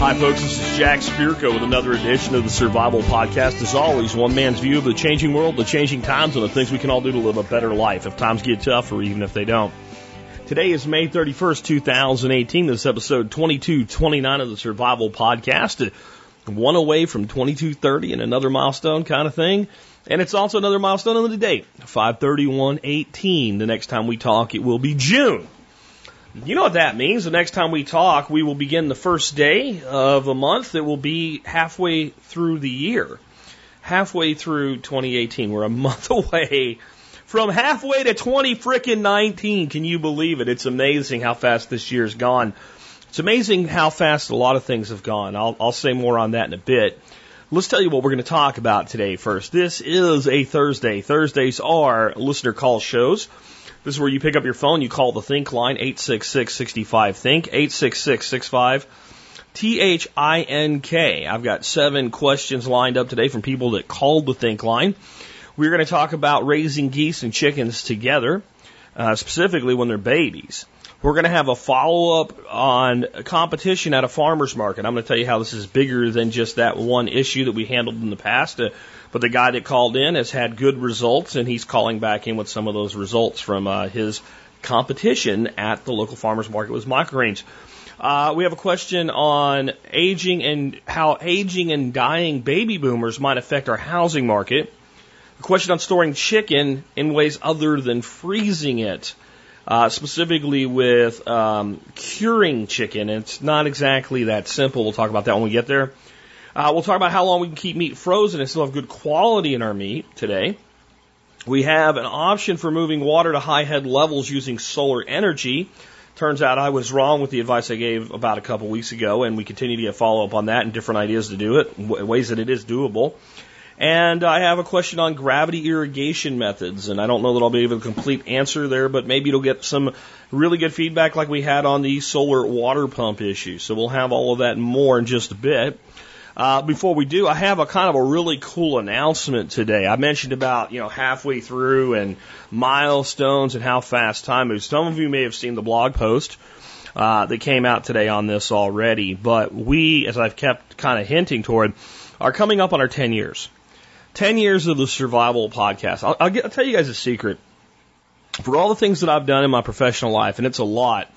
Hi, folks. This is Jack Spirko with another edition of the Survival Podcast. As always, one man's view of the changing world, the changing times, and the things we can all do to live a better life if times get tough or even if they don't. Today is May 31st, 2018. This is episode 2229 of the Survival Podcast. One away from 2230 and another milestone kind of thing. And it's also another milestone on the date, 53118. The next time we talk, it will be June. You know what that means. The next time we talk, we will begin the first day of a month that will be halfway through the year. Halfway through 2018. We're a month away from halfway to 20 frickin' 19. Can you believe it? It's amazing how fast this year's gone. It's amazing how fast a lot of things have gone. I'll, I'll say more on that in a bit. Let's tell you what we're going to talk about today first. This is a Thursday. Thursdays are listener call shows. This is where you pick up your phone, you call the Think line, 866-65-THINK, 866-65 T-H-I-N-K. I've got seven questions lined up today from people that called the Think line. We're going to talk about raising geese and chickens together, uh, specifically when they're babies. We're going to have a follow up on competition at a farmer's market. I'm going to tell you how this is bigger than just that one issue that we handled in the past. Uh, but the guy that called in has had good results, and he's calling back in with some of those results from uh, his competition at the local farmer's market with microgreens. Uh, we have a question on aging and how aging and dying baby boomers might affect our housing market. A question on storing chicken in ways other than freezing it uh, specifically with um, curing chicken. It's not exactly that simple. We'll talk about that when we get there. Uh, we'll talk about how long we can keep meat frozen and still have good quality in our meat today. We have an option for moving water to high head levels using solar energy. Turns out I was wrong with the advice I gave about a couple weeks ago, and we continue to get follow up on that and different ideas to do it, ways that it is doable. And I have a question on gravity irrigation methods, and I don't know that I'll be able to complete answer there, but maybe it'll get some really good feedback like we had on the solar water pump issue. So we'll have all of that and more in just a bit. Uh, before we do, I have a kind of a really cool announcement today. I mentioned about, you know, halfway through and milestones and how fast time moves. Some of you may have seen the blog post uh, that came out today on this already, but we, as I've kept kind of hinting toward, are coming up on our 10 years. 10 years of the survival podcast. I'll, I'll, get, I'll tell you guys a secret. For all the things that I've done in my professional life, and it's a lot,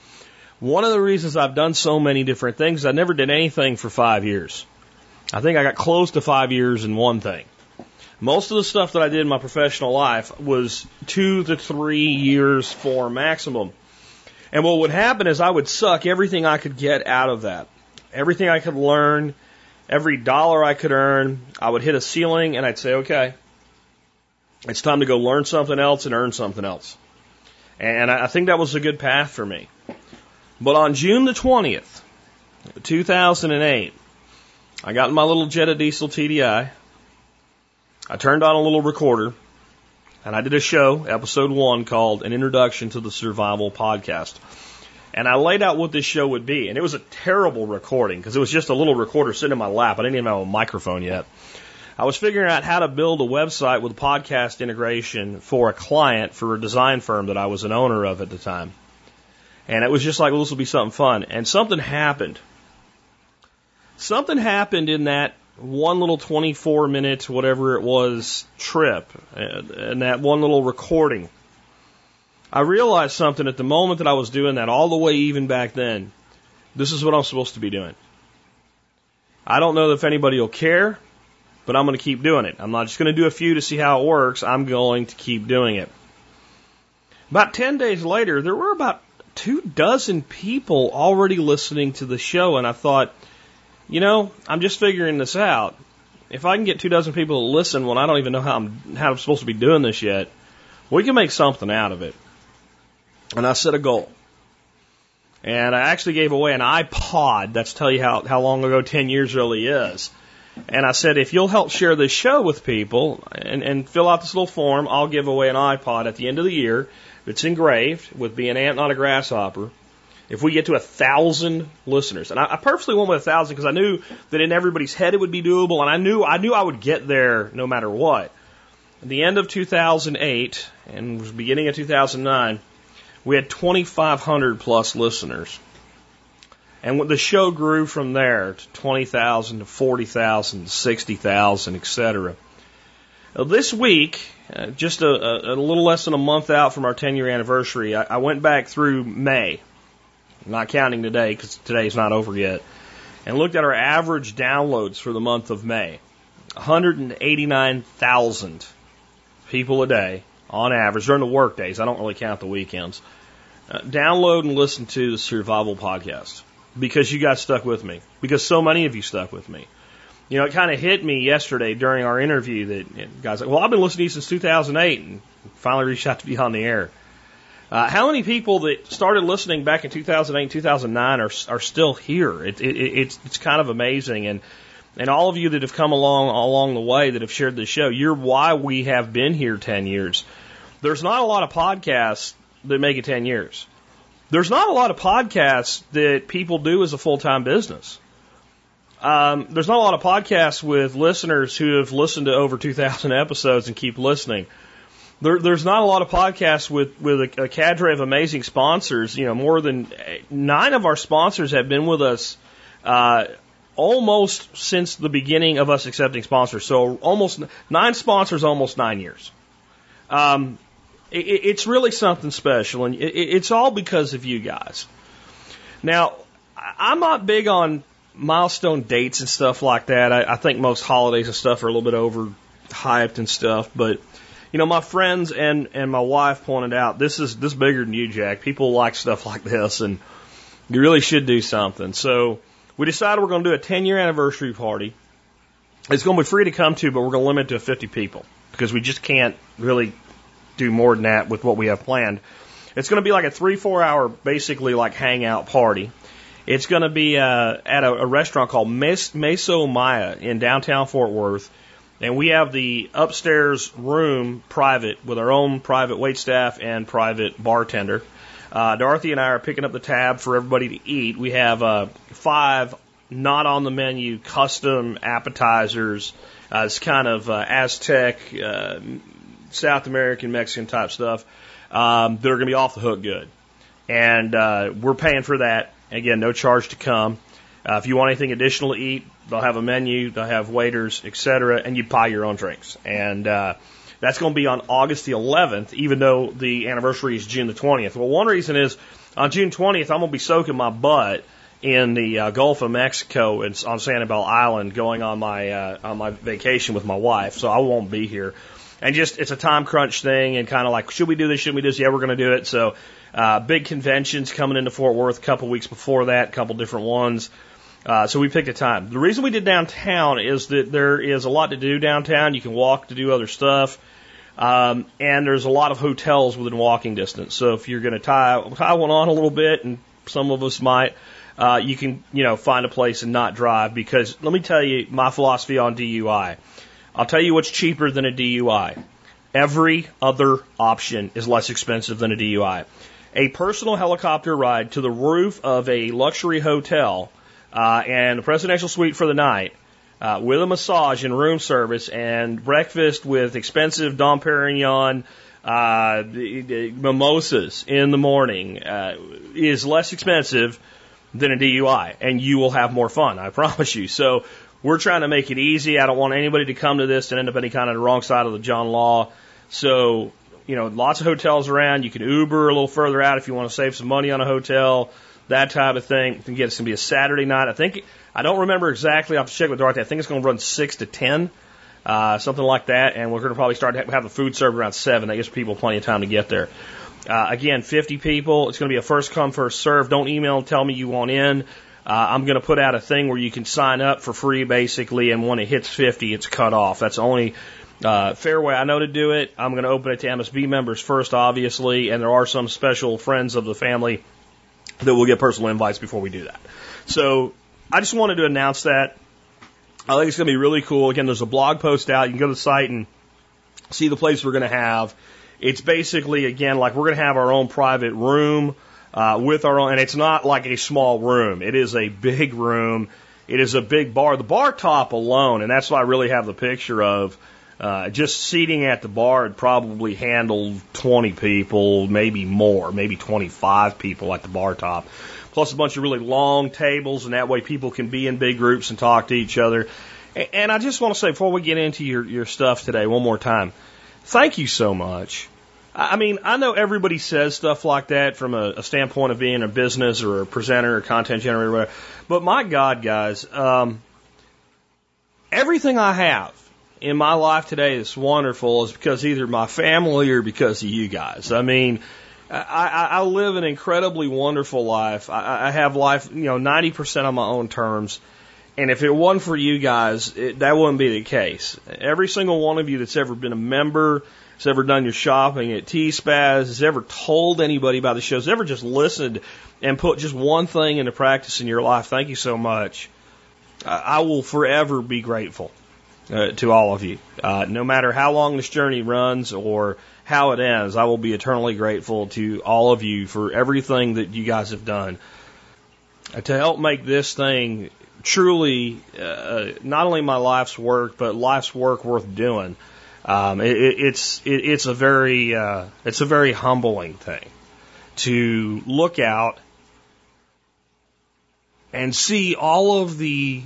one of the reasons I've done so many different things, I never did anything for five years. I think I got close to five years in one thing. Most of the stuff that I did in my professional life was two to three years for maximum. And what would happen is I would suck everything I could get out of that. Everything I could learn, every dollar I could earn, I would hit a ceiling and I'd say, okay, it's time to go learn something else and earn something else. And I think that was a good path for me. But on June the 20th, 2008, I got in my little Jetta diesel TDI. I turned on a little recorder and I did a show, episode one, called An Introduction to the Survival Podcast. And I laid out what this show would be. And it was a terrible recording because it was just a little recorder sitting in my lap. I didn't even have a microphone yet. I was figuring out how to build a website with podcast integration for a client for a design firm that I was an owner of at the time. And it was just like, well, this will be something fun. And something happened. Something happened in that one little 24 minute, whatever it was, trip, and that one little recording I realized something at the moment that I was doing that, all the way even back then. This is what I'm supposed to be doing. I don't know if anybody will care, but I'm going to keep doing it. I'm not just going to do a few to see how it works. I'm going to keep doing it. About 10 days later, there were about two dozen people already listening to the show, and I thought, you know, I'm just figuring this out. If I can get two dozen people to listen when I don't even know how I'm, how I'm supposed to be doing this yet, we can make something out of it and I set a goal. And I actually gave away an iPod. That's tell you how, how long ago 10 years really is. And I said, if you'll help share this show with people and, and fill out this little form, I'll give away an iPod at the end of the year that's engraved with be an ant, not a grasshopper. If we get to a thousand listeners, and I, I purposely went with a thousand because I knew that in everybody's head it would be doable, and I knew I knew I would get there no matter what. At the end of 2008 and beginning of 2009, we had 2,500 plus listeners. And the show grew from there to 20,000 to 40,000 to 60,000, etc. This week, uh, just a, a, little less than a month out from our 10 year anniversary, I, I went back through May, not counting today because today's not over yet, and looked at our average downloads for the month of May. 189,000 people a day on average during the work days. I don't really count the weekends. Uh, download and listen to the Survival Podcast because you guys stuck with me. Because so many of you stuck with me. You know, it kind of hit me yesterday during our interview that guys like, well, I've been listening to you since 2008 and finally reached out to be on the air. Uh, how many people that started listening back in 2008 and 2009 are are still here? It, it, it's it's kind of amazing, and and all of you that have come along along the way that have shared the show, you're why we have been here 10 years. There's not a lot of podcasts that make it 10 years. There's not a lot of podcasts that people do as a full time business. Um, there's not a lot of podcasts with listeners who have listened to over 2,000 episodes and keep listening. There, there's not a lot of podcasts with, with a, a cadre of amazing sponsors. You know, more than nine of our sponsors have been with us uh, almost since the beginning of us accepting sponsors. So almost nine sponsors, almost nine years. Um, it, it's really something special, and it, it's all because of you guys. Now, I'm not big on milestone dates and stuff like that. I, I think most holidays and stuff are a little bit over hyped and stuff, but you know, my friends and and my wife pointed out this is this is bigger than you, Jack. People like stuff like this, and you really should do something. So we decided we're going to do a 10 year anniversary party. It's going to be free to come to, but we're going to limit it to 50 people because we just can't really do more than that with what we have planned. It's going to be like a three, four hour, basically like hangout party. It's going to be uh, at a, a restaurant called Mes- Meso Maya in downtown Fort Worth. And we have the upstairs room private with our own private wait staff and private bartender. Uh, Dorothy and I are picking up the tab for everybody to eat. We have uh, five not on the menu custom appetizers. Uh, it's kind of uh, Aztec, uh, South American, Mexican type stuff um, that are going to be off the hook good. And uh, we're paying for that. Again, no charge to come. Uh, if you want anything additional to eat, they'll have a menu, they'll have waiters, etc., and you buy your own drinks. And uh, that's going to be on August the 11th, even though the anniversary is June the 20th. Well, one reason is on June 20th, I'm going to be soaking my butt in the uh, Gulf of Mexico and on Sanibel Island, going on my uh, on my vacation with my wife. So I won't be here. And just it's a time crunch thing, and kind of like, should we do this? Should we do this? Yeah, we're going to do it. So uh, big conventions coming into Fort Worth a couple weeks before that, a couple different ones. Uh, so we picked a time. The reason we did downtown is that there is a lot to do downtown. You can walk to do other stuff. Um, and there's a lot of hotels within walking distance. So if you're going to tie, tie one on a little bit, and some of us might, uh, you can, you know, find a place and not drive because let me tell you my philosophy on DUI. I'll tell you what's cheaper than a DUI. Every other option is less expensive than a DUI. A personal helicopter ride to the roof of a luxury hotel uh, and a presidential suite for the night uh, with a massage and room service and breakfast with expensive Dom Perignon uh, mimosas in the morning uh, is less expensive than a DUI, and you will have more fun. I promise you. So we're trying to make it easy. I don't want anybody to come to this and end up any kind of the wrong side of the John Law. So you know, lots of hotels around. You can Uber a little further out if you want to save some money on a hotel, that type of thing. Again, it's going to be a Saturday night. I think I don't remember exactly. I have to check with Dorothy. I think it's going to run six to ten, uh, something like that. And we're going to probably start to have the food served around seven. That gives people plenty of time to get there. Uh, again, 50 people. It's going to be a first come, first serve. Don't email and tell me you want in. Uh, I'm going to put out a thing where you can sign up for free, basically, and when it hits 50, it's cut off. That's the only uh, fair way I know to do it. I'm going to open it to MSB members first, obviously, and there are some special friends of the family that we'll get personal invites before we do that. So I just wanted to announce that. I think it's going to be really cool. Again, there's a blog post out. You can go to the site and see the place we're going to have. It's basically, again, like we're going to have our own private room uh, with our own, and it's not like a small room. It is a big room. It is a big bar. The bar top alone, and that's what I really have the picture of. Uh, just seating at the bar would probably handle 20 people, maybe more, maybe 25 people at the bar top. plus a bunch of really long tables, and that way people can be in big groups and talk to each other. And I just want to say before we get into your, your stuff today, one more time, thank you so much. I mean, I know everybody says stuff like that from a, a standpoint of being a business or a presenter or content generator, or whatever. But my God, guys, um, everything I have in my life today that's wonderful is because either my family or because of you guys. I mean, I, I, I live an incredibly wonderful life. I, I have life, you know, 90% on my own terms. And if it wasn't for you guys, it, that wouldn't be the case. Every single one of you that's ever been a member, has ever done your shopping at T-Spaz, has ever told anybody about the shows, ever just listened and put just one thing into practice in your life, thank you so much. I will forever be grateful uh, to all of you. Uh, no matter how long this journey runs or how it ends, I will be eternally grateful to all of you for everything that you guys have done uh, to help make this thing truly uh, not only my life's work, but life's work worth doing. Um, it, it's it, it's a very uh, it's a very humbling thing to look out and see all of the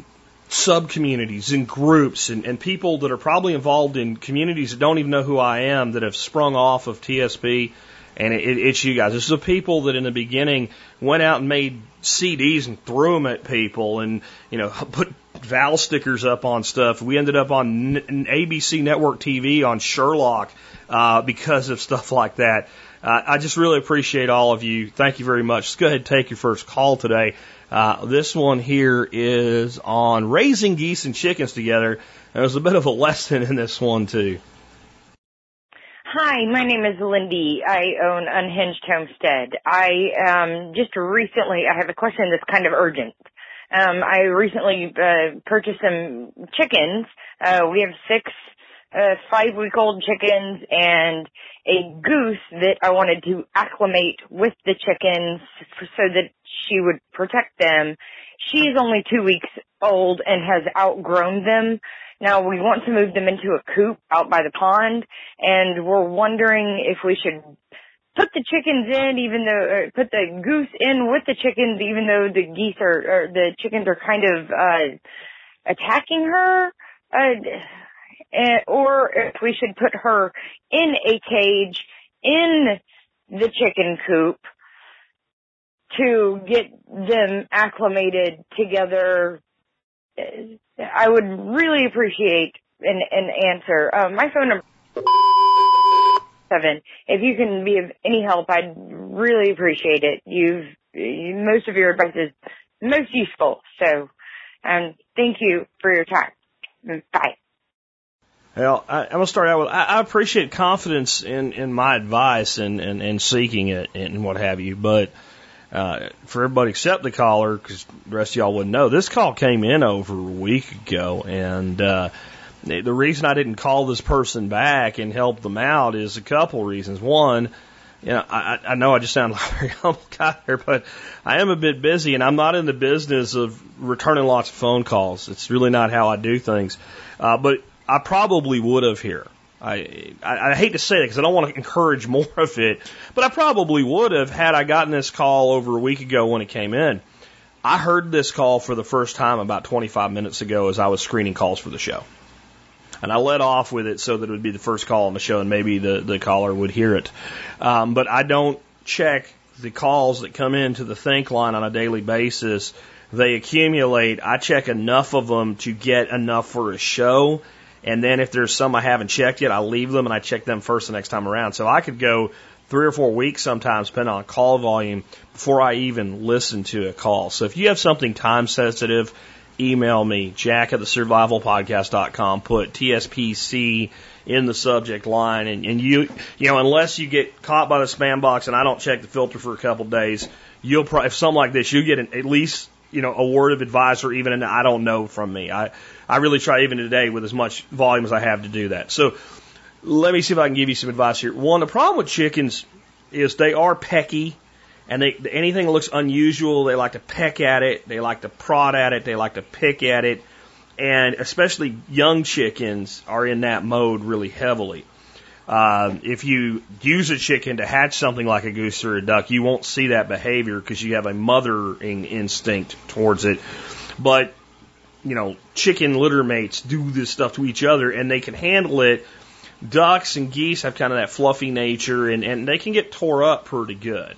sub communities and groups and, and people that are probably involved in communities that don't even know who I am that have sprung off of TSP. And it, it, it's you guys. This is the people that in the beginning went out and made CDs and threw them at people and, you know, put Val stickers up on stuff. We ended up on N- ABC Network TV on Sherlock uh, because of stuff like that. Uh, I just really appreciate all of you. Thank you very much. Let's go ahead and take your first call today. Uh, this one here is on raising geese and chickens together. There's a bit of a lesson in this one too. Hi, my name is Lindy. I own Unhinged Homestead. I um, just recently, I have a question that's kind of urgent. Um, I recently uh, purchased some chickens. Uh, we have six uh, five week old chickens and a goose that I wanted to acclimate with the chickens so that she would protect them. She's only two weeks old and has outgrown them. Now we want to move them into a coop out by the pond and we're wondering if we should put the chickens in even though, put the goose in with the chickens even though the geese are, or the chickens are kind of, uh, attacking her. Uh, or if we should put her in a cage in the chicken coop to get them acclimated together. I would really appreciate an, an answer. Uh, my phone number seven. If you can be of any help, I'd really appreciate it. You've you, most of your advice is most useful. So, um, thank you for your time. Bye. Well, I, I'm gonna start out with I, I appreciate confidence in in my advice and and, and seeking it and what have you, but uh, for everybody except the caller, because the rest of y'all wouldn't know, this call came in over a week ago, and uh, the reason I didn't call this person back and help them out is a couple reasons. One, you know, I, I know I just sound like a very humble guy here, but I am a bit busy, and I'm not in the business of returning lots of phone calls. It's really not how I do things. Uh, but I probably would have here. I, I, I hate to say it because I don't want to encourage more of it, but I probably would have had I gotten this call over a week ago when it came in. I heard this call for the first time about 25 minutes ago as I was screening calls for the show. And I let off with it so that it would be the first call on the show and maybe the, the caller would hear it. Um, but I don't check the calls that come into the think line on a daily basis. They accumulate. I check enough of them to get enough for a show and then if there's some I haven't checked yet, I leave them and I check them first the next time around. So I could go three or four weeks sometimes, depending on call volume, before I even listen to a call. So if you have something time sensitive, email me, jack at the survivalpodcast.com, put TSPC in the subject line. And, and you, you know, unless you get caught by the spam box and I don't check the filter for a couple days, you'll probably, if something like this, you get an, at least, you know, a word of advice or even an I don't know from me. I, I really try even today with as much volume as I have to do that. So let me see if I can give you some advice here. One, the problem with chickens is they are pecky and they, anything that looks unusual, they like to peck at it, they like to prod at it, they like to pick at it, and especially young chickens are in that mode really heavily. Uh, if you use a chicken to hatch something like a goose or a duck, you won't see that behavior because you have a mothering instinct towards it. But, you know, chicken litter mates do this stuff to each other and they can handle it. Ducks and geese have kind of that fluffy nature and, and they can get tore up pretty good.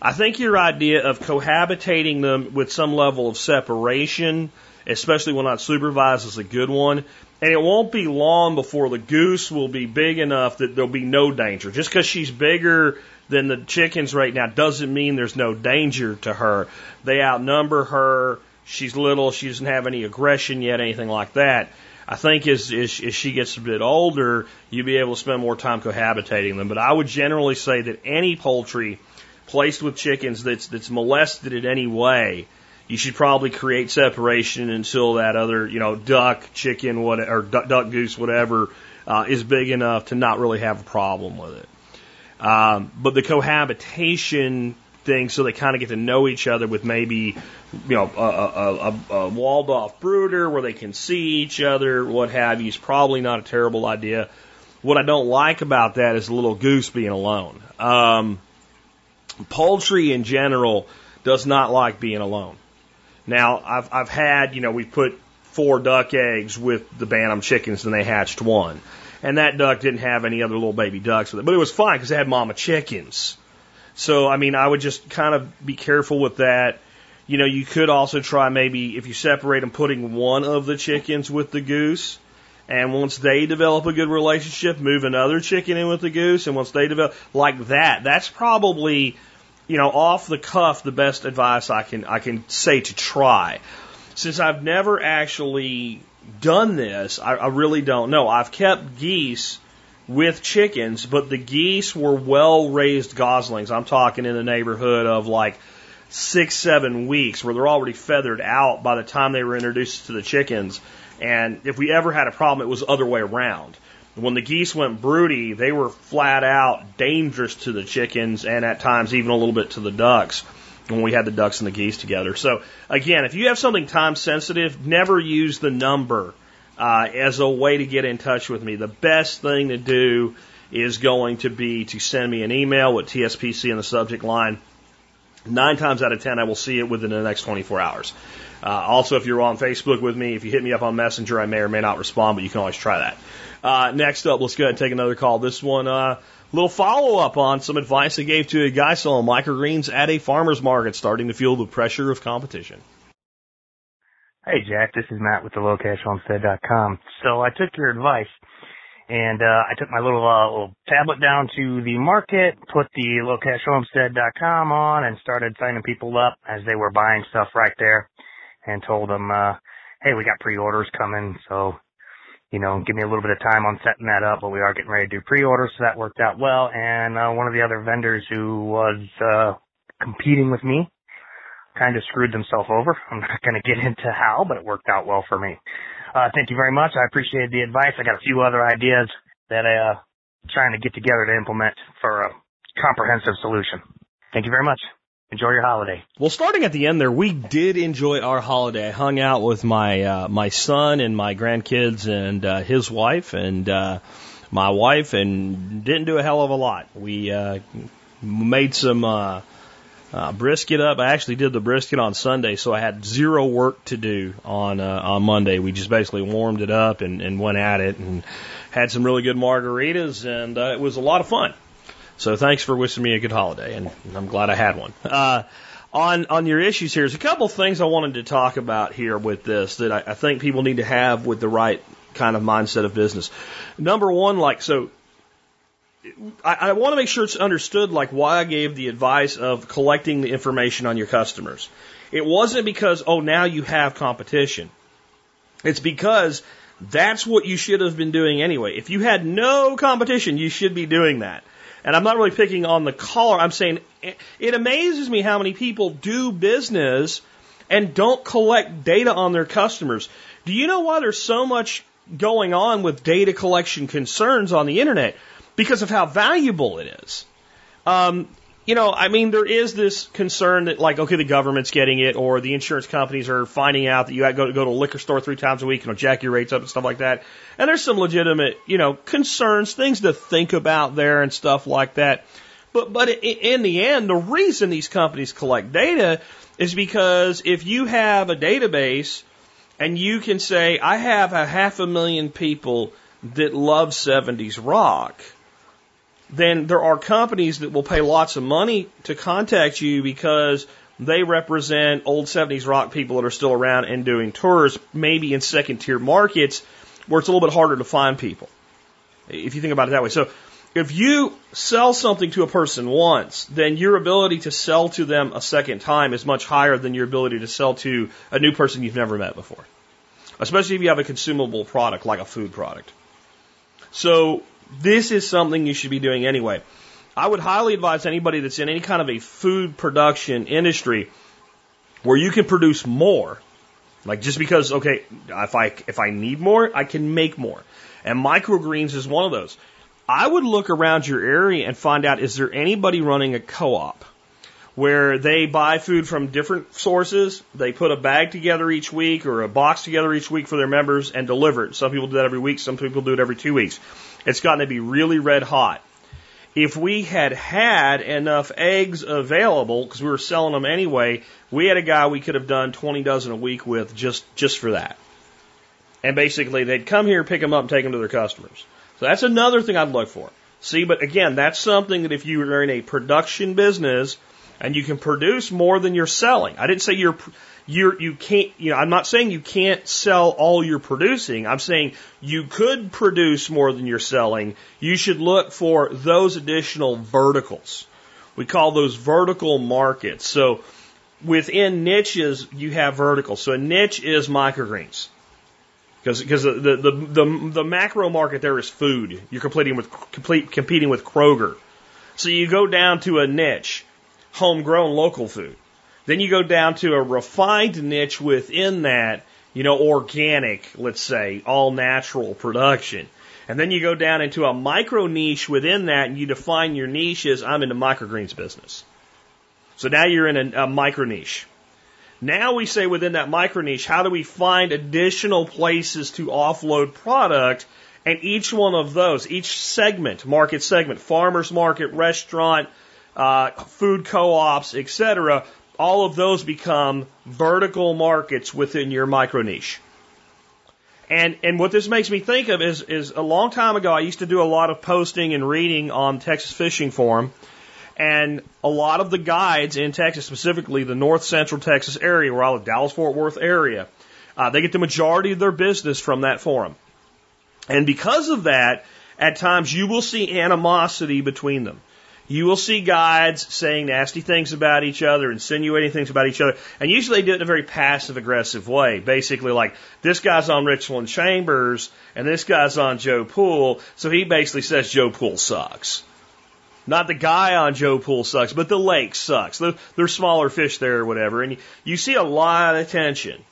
I think your idea of cohabitating them with some level of separation, especially when not supervised, is a good one. And it won't be long before the goose will be big enough that there'll be no danger. Just because she's bigger than the chickens right now doesn't mean there's no danger to her. They outnumber her. She's little. She doesn't have any aggression yet, anything like that. I think as, as, as she gets a bit older, you'll be able to spend more time cohabitating them. But I would generally say that any poultry placed with chickens that's, that's molested in any way you should probably create separation until that other, you know, duck, chicken, what, or duck, duck goose, whatever, uh, is big enough to not really have a problem with it. Um, but the cohabitation thing, so they kind of get to know each other with maybe, you know, a, a, a, a walled off brooder where they can see each other, what have you, is probably not a terrible idea. What I don't like about that is the little goose being alone. Um, poultry in general does not like being alone. Now, I've, I've had, you know, we put four duck eggs with the Bantam chickens and they hatched one. And that duck didn't have any other little baby ducks with it, but it was fine because they had mama chickens. So, I mean, I would just kind of be careful with that. You know, you could also try maybe if you separate them, putting one of the chickens with the goose. And once they develop a good relationship, move another chicken in with the goose. And once they develop like that, that's probably you know, off the cuff, the best advice I can I can say to try. Since I've never actually done this, I, I really don't know. I've kept geese with chickens, but the geese were well raised goslings. I'm talking in the neighborhood of like six, seven weeks, where they're already feathered out by the time they were introduced to the chickens. And if we ever had a problem, it was the other way around. When the geese went broody, they were flat out dangerous to the chickens and at times even a little bit to the ducks when we had the ducks and the geese together. So again, if you have something time sensitive, never use the number uh, as a way to get in touch with me. The best thing to do is going to be to send me an email with TSPC in the subject line. Nine times out of ten, I will see it within the next 24 hours. Uh, also, if you're on Facebook with me, if you hit me up on Messenger, I may or may not respond, but you can always try that. Uh, next up, let's go ahead and take another call. This one, a uh, little follow up on some advice I gave to a guy selling microgreens at a farmer's market, starting to feel the pressure of competition. Hey, Jack, this is Matt with the lowcashhomestead.com. So I took your advice and uh, I took my little, uh, little tablet down to the market, put the lowcashhomestead.com on, and started signing people up as they were buying stuff right there and told them, uh, hey, we got pre-orders coming, so, you know, give me a little bit of time on setting that up, but we are getting ready to do pre-orders, so that worked out well. And, uh, one of the other vendors who was, uh, competing with me kind of screwed themselves over. I'm not going to get into how, but it worked out well for me. Uh, thank you very much. I appreciate the advice. I got a few other ideas that I, uh, trying to get together to implement for a comprehensive solution. Thank you very much. Enjoy your holiday. Well, starting at the end there, we did enjoy our holiday. I hung out with my uh, my son and my grandkids and uh, his wife and uh, my wife, and didn't do a hell of a lot. We uh, made some uh, uh, brisket up. I actually did the brisket on Sunday, so I had zero work to do on uh, on Monday. We just basically warmed it up and, and went at it and had some really good margaritas, and uh, it was a lot of fun. So thanks for wishing me a good holiday, and I'm glad I had one. Uh, on on your issues here, there's a couple things I wanted to talk about here with this that I, I think people need to have with the right kind of mindset of business. Number one, like so, I, I want to make sure it's understood, like why I gave the advice of collecting the information on your customers. It wasn't because oh now you have competition. It's because that's what you should have been doing anyway. If you had no competition, you should be doing that. And I'm not really picking on the caller. I'm saying it amazes me how many people do business and don't collect data on their customers. Do you know why there's so much going on with data collection concerns on the internet? Because of how valuable it is. Um, you know, I mean, there is this concern that, like, okay, the government's getting it, or the insurance companies are finding out that you go to go to a liquor store three times a week and jack your rates up and stuff like that. And there's some legitimate, you know, concerns, things to think about there and stuff like that. But but in the end, the reason these companies collect data is because if you have a database and you can say, I have a half a million people that love 70s rock then there are companies that will pay lots of money to contact you because they represent old 70s rock people that are still around and doing tours, maybe in second tier markets where it's a little bit harder to find people. If you think about it that way. So if you sell something to a person once, then your ability to sell to them a second time is much higher than your ability to sell to a new person you've never met before. Especially if you have a consumable product like a food product. So this is something you should be doing anyway. I would highly advise anybody that's in any kind of a food production industry where you can produce more. Like just because, okay, if I, if I need more, I can make more. And microgreens is one of those. I would look around your area and find out is there anybody running a co-op where they buy food from different sources, they put a bag together each week or a box together each week for their members and deliver it. Some people do that every week, some people do it every two weeks. It's gotten to be really red hot. If we had had enough eggs available, because we were selling them anyway, we had a guy we could have done 20 dozen a week with just, just for that. And basically, they'd come here, pick them up, and take them to their customers. So that's another thing I'd look for. See, but again, that's something that if you are in a production business and you can produce more than you're selling. I didn't say you're you're, you can't, you know, I'm not saying you can't sell all you're producing. I'm saying you could produce more than you're selling. You should look for those additional verticals. We call those vertical markets. So within niches, you have verticals. So a niche is microgreens. Because because the, the, the, the macro market there is food. You're competing with complete, competing with Kroger. So you go down to a niche, homegrown local food. Then you go down to a refined niche within that, you know, organic, let's say, all natural production. And then you go down into a micro niche within that and you define your niche as I'm in the microgreens business. So now you're in a, a micro niche. Now we say within that micro niche, how do we find additional places to offload product? And each one of those, each segment, market segment, farmers market, restaurant, uh, food co-ops, etc., all of those become vertical markets within your micro niche. And and what this makes me think of is is a long time ago I used to do a lot of posting and reading on Texas Fishing Forum, and a lot of the guides in Texas, specifically the North Central Texas area, where all the Dallas Fort Worth area, uh, they get the majority of their business from that forum. And because of that, at times you will see animosity between them. You will see guides saying nasty things about each other, insinuating things about each other, and usually they do it in a very passive aggressive way. Basically, like, this guy's on Richland Chambers, and this guy's on Joe Pool, so he basically says Joe Pool sucks. Not the guy on Joe Pool sucks, but the lake sucks. There's smaller fish there or whatever, and you see a lot of tension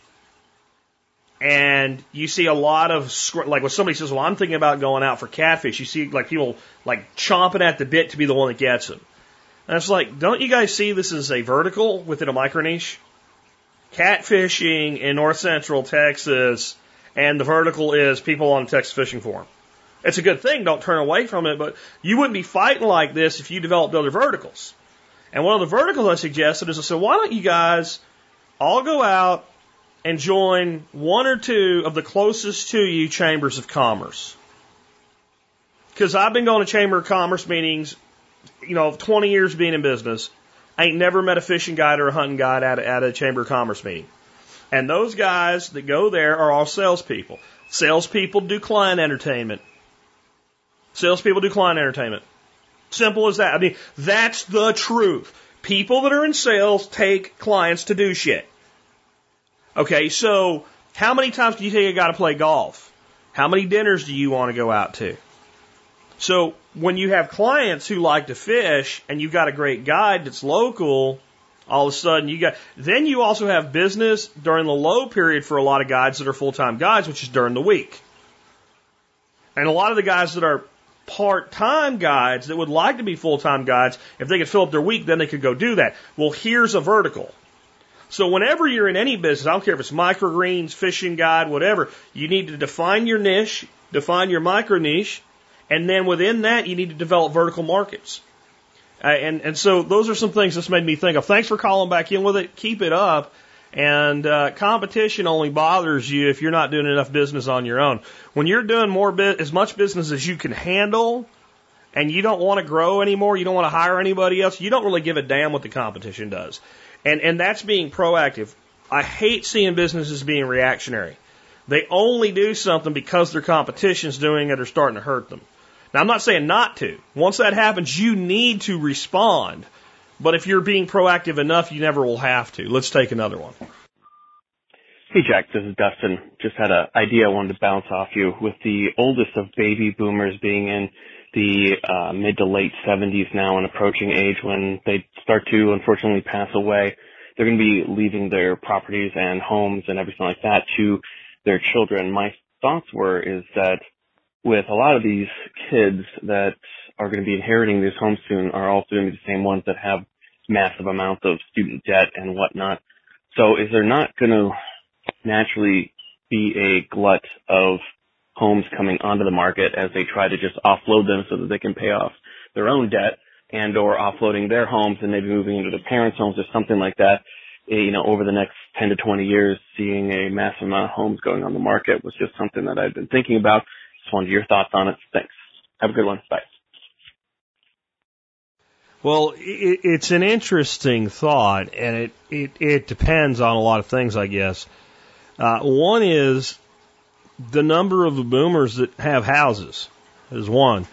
and you see a lot of like when somebody says, "Well, I'm thinking about going out for catfish," you see like people like chomping at the bit to be the one that gets them. And it's like, don't you guys see this as a vertical within a micro niche? Catfishing in north central Texas, and the vertical is people on the Texas Fishing Forum. It's a good thing. Don't turn away from it, but you wouldn't be fighting like this if you developed other verticals. And one of the verticals I suggested is I said, why don't you guys all go out and join one or two of the closest to you chambers of commerce. Because I've been going to chamber of commerce meetings, you know, 20 years being in business. I ain't never met a fishing guide or a hunting guide at a, at a chamber of commerce meeting. And those guys that go there are all salespeople. Salespeople do client entertainment. Salespeople do client entertainment. Simple as that. I mean, that's the truth. People that are in sales take clients to do shit. Okay, so how many times do you think you got to play golf? How many dinners do you want to go out to? So when you have clients who like to fish and you've got a great guide that's local, all of a sudden you got, then you also have business during the low period for a lot of guides that are full time guides, which is during the week. And a lot of the guys that are part-time guides that would like to be full-time guides. If they could fill up their week, then they could go do that. Well, here's a vertical. So whenever you're in any business, I don't care if it's microgreens, fishing guide, whatever, you need to define your niche, define your micro niche, and then within that, you need to develop vertical markets. Uh, and, and so those are some things this made me think of. Thanks for calling back in with it. Keep it up. And uh, competition only bothers you if you're not doing enough business on your own. When you're doing more bit, as much business as you can handle, and you don't want to grow anymore, you don't want to hire anybody else, you don't really give a damn what the competition does. And and that's being proactive. I hate seeing businesses being reactionary. They only do something because their competition's doing it or starting to hurt them. Now, I'm not saying not to. Once that happens, you need to respond. But if you're being proactive enough, you never will have to. Let's take another one. Hey, Jack, this is Dustin. Just had an idea I wanted to bounce off you. With the oldest of baby boomers being in the uh, mid to late 70s now and approaching age when they start to unfortunately pass away, they're going to be leaving their properties and homes and everything like that to their children. My thoughts were is that with a lot of these kids that are going to be inheriting these homes soon are also going to be the same ones that have massive amounts of student debt and whatnot. So is there not going to naturally be a glut of homes coming onto the market as they try to just offload them so that they can pay off their own debt and or offloading their homes and maybe moving into their parents' homes or something like that. Eh, you know, over the next 10 to 20 years, seeing a massive amount of homes going on the market was just something that I've been thinking about just wanted your thoughts on it. Thanks. Have a good one. Bye. Well, it's an interesting thought, and it, it, it depends on a lot of things, I guess. Uh, one is the number of boomers that have houses is one.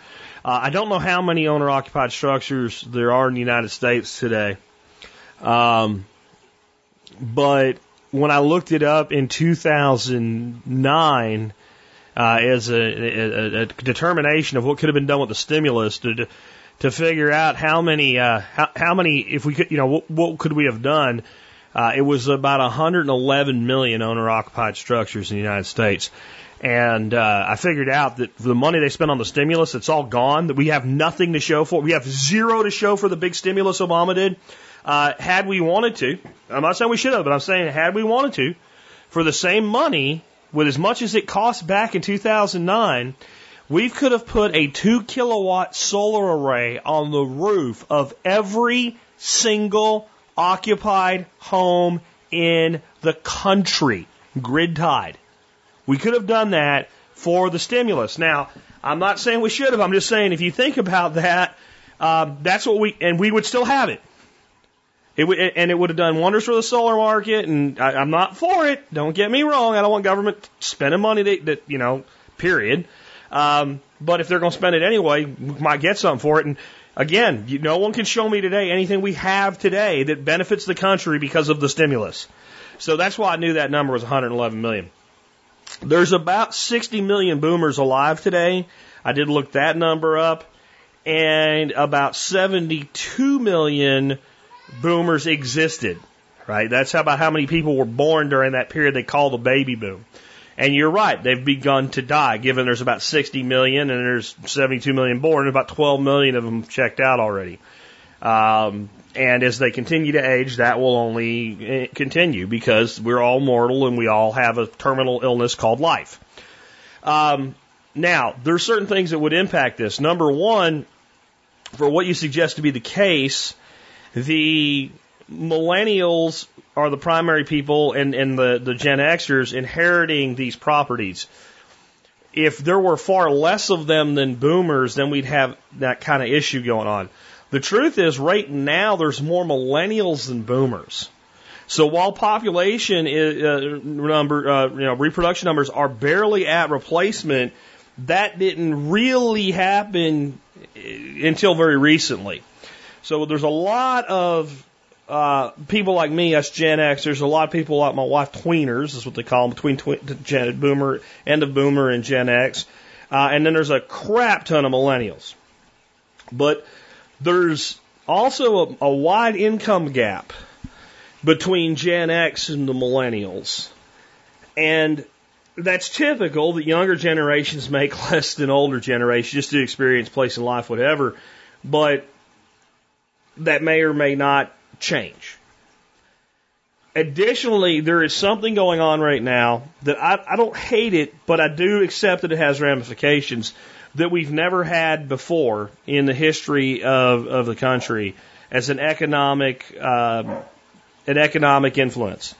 Uh, I don't know how many owner occupied structures there are in the United States today. Um, but when I looked it up in 2009, uh, as a, a, a, determination of what could have been done with the stimulus to to figure out how many uh, how, how many if we could you know what, what could we have done. Uh, it was about 111 million owner occupied structures in the United States. And uh, I figured out that the money they spent on the stimulus, it's all gone. That we have nothing to show for. We have zero to show for the big stimulus Obama did. Uh, had we wanted to, I'm not saying we should have, but I'm saying had we wanted to, for the same money, with as much as it cost back in 2009, we could have put a two kilowatt solar array on the roof of every single occupied home in the country, grid tied. We could have done that for the stimulus. Now, I'm not saying we should have. I'm just saying if you think about that, um, that's what we, and we would still have it. It would, and it would have done wonders for the solar market. And I, I'm not for it. Don't get me wrong. I don't want government spending money that, that you know, period. Um, but if they're going to spend it anyway, we might get something for it. And again, you, no one can show me today anything we have today that benefits the country because of the stimulus. So that's why I knew that number was 111 million. There's about 60 million boomers alive today. I did look that number up. And about 72 million boomers existed, right? That's about how many people were born during that period they call the baby boom. And you're right, they've begun to die, given there's about 60 million and there's 72 million born, and about 12 million of them checked out already. Um, and as they continue to age, that will only eh, continue because we're all mortal and we all have a terminal illness called life. Um, now, there are certain things that would impact this. Number one, for what you suggest to be the case, the millennials are the primary people and, and the, the Gen Xers inheriting these properties. If there were far less of them than boomers, then we'd have that kind of issue going on. The truth is, right now, there's more millennials than boomers. So while population is, uh, number, uh, you know, reproduction numbers are barely at replacement, that didn't really happen uh, until very recently. So there's a lot of uh, people like me, us Gen X. There's a lot of people like my wife, tweeners, is what they call them, between tw- Gen, Boomer, end of Boomer and Gen X. Uh, and then there's a crap ton of millennials. But there's also a, a wide income gap between Gen X and the millennials. And that's typical that younger generations make less than older generations just to experience, place in life, whatever. But that may or may not change. Additionally, there is something going on right now that I, I don't hate it, but I do accept that it has ramifications that we've never had before in the history of, of the country as an economic um, an economic influence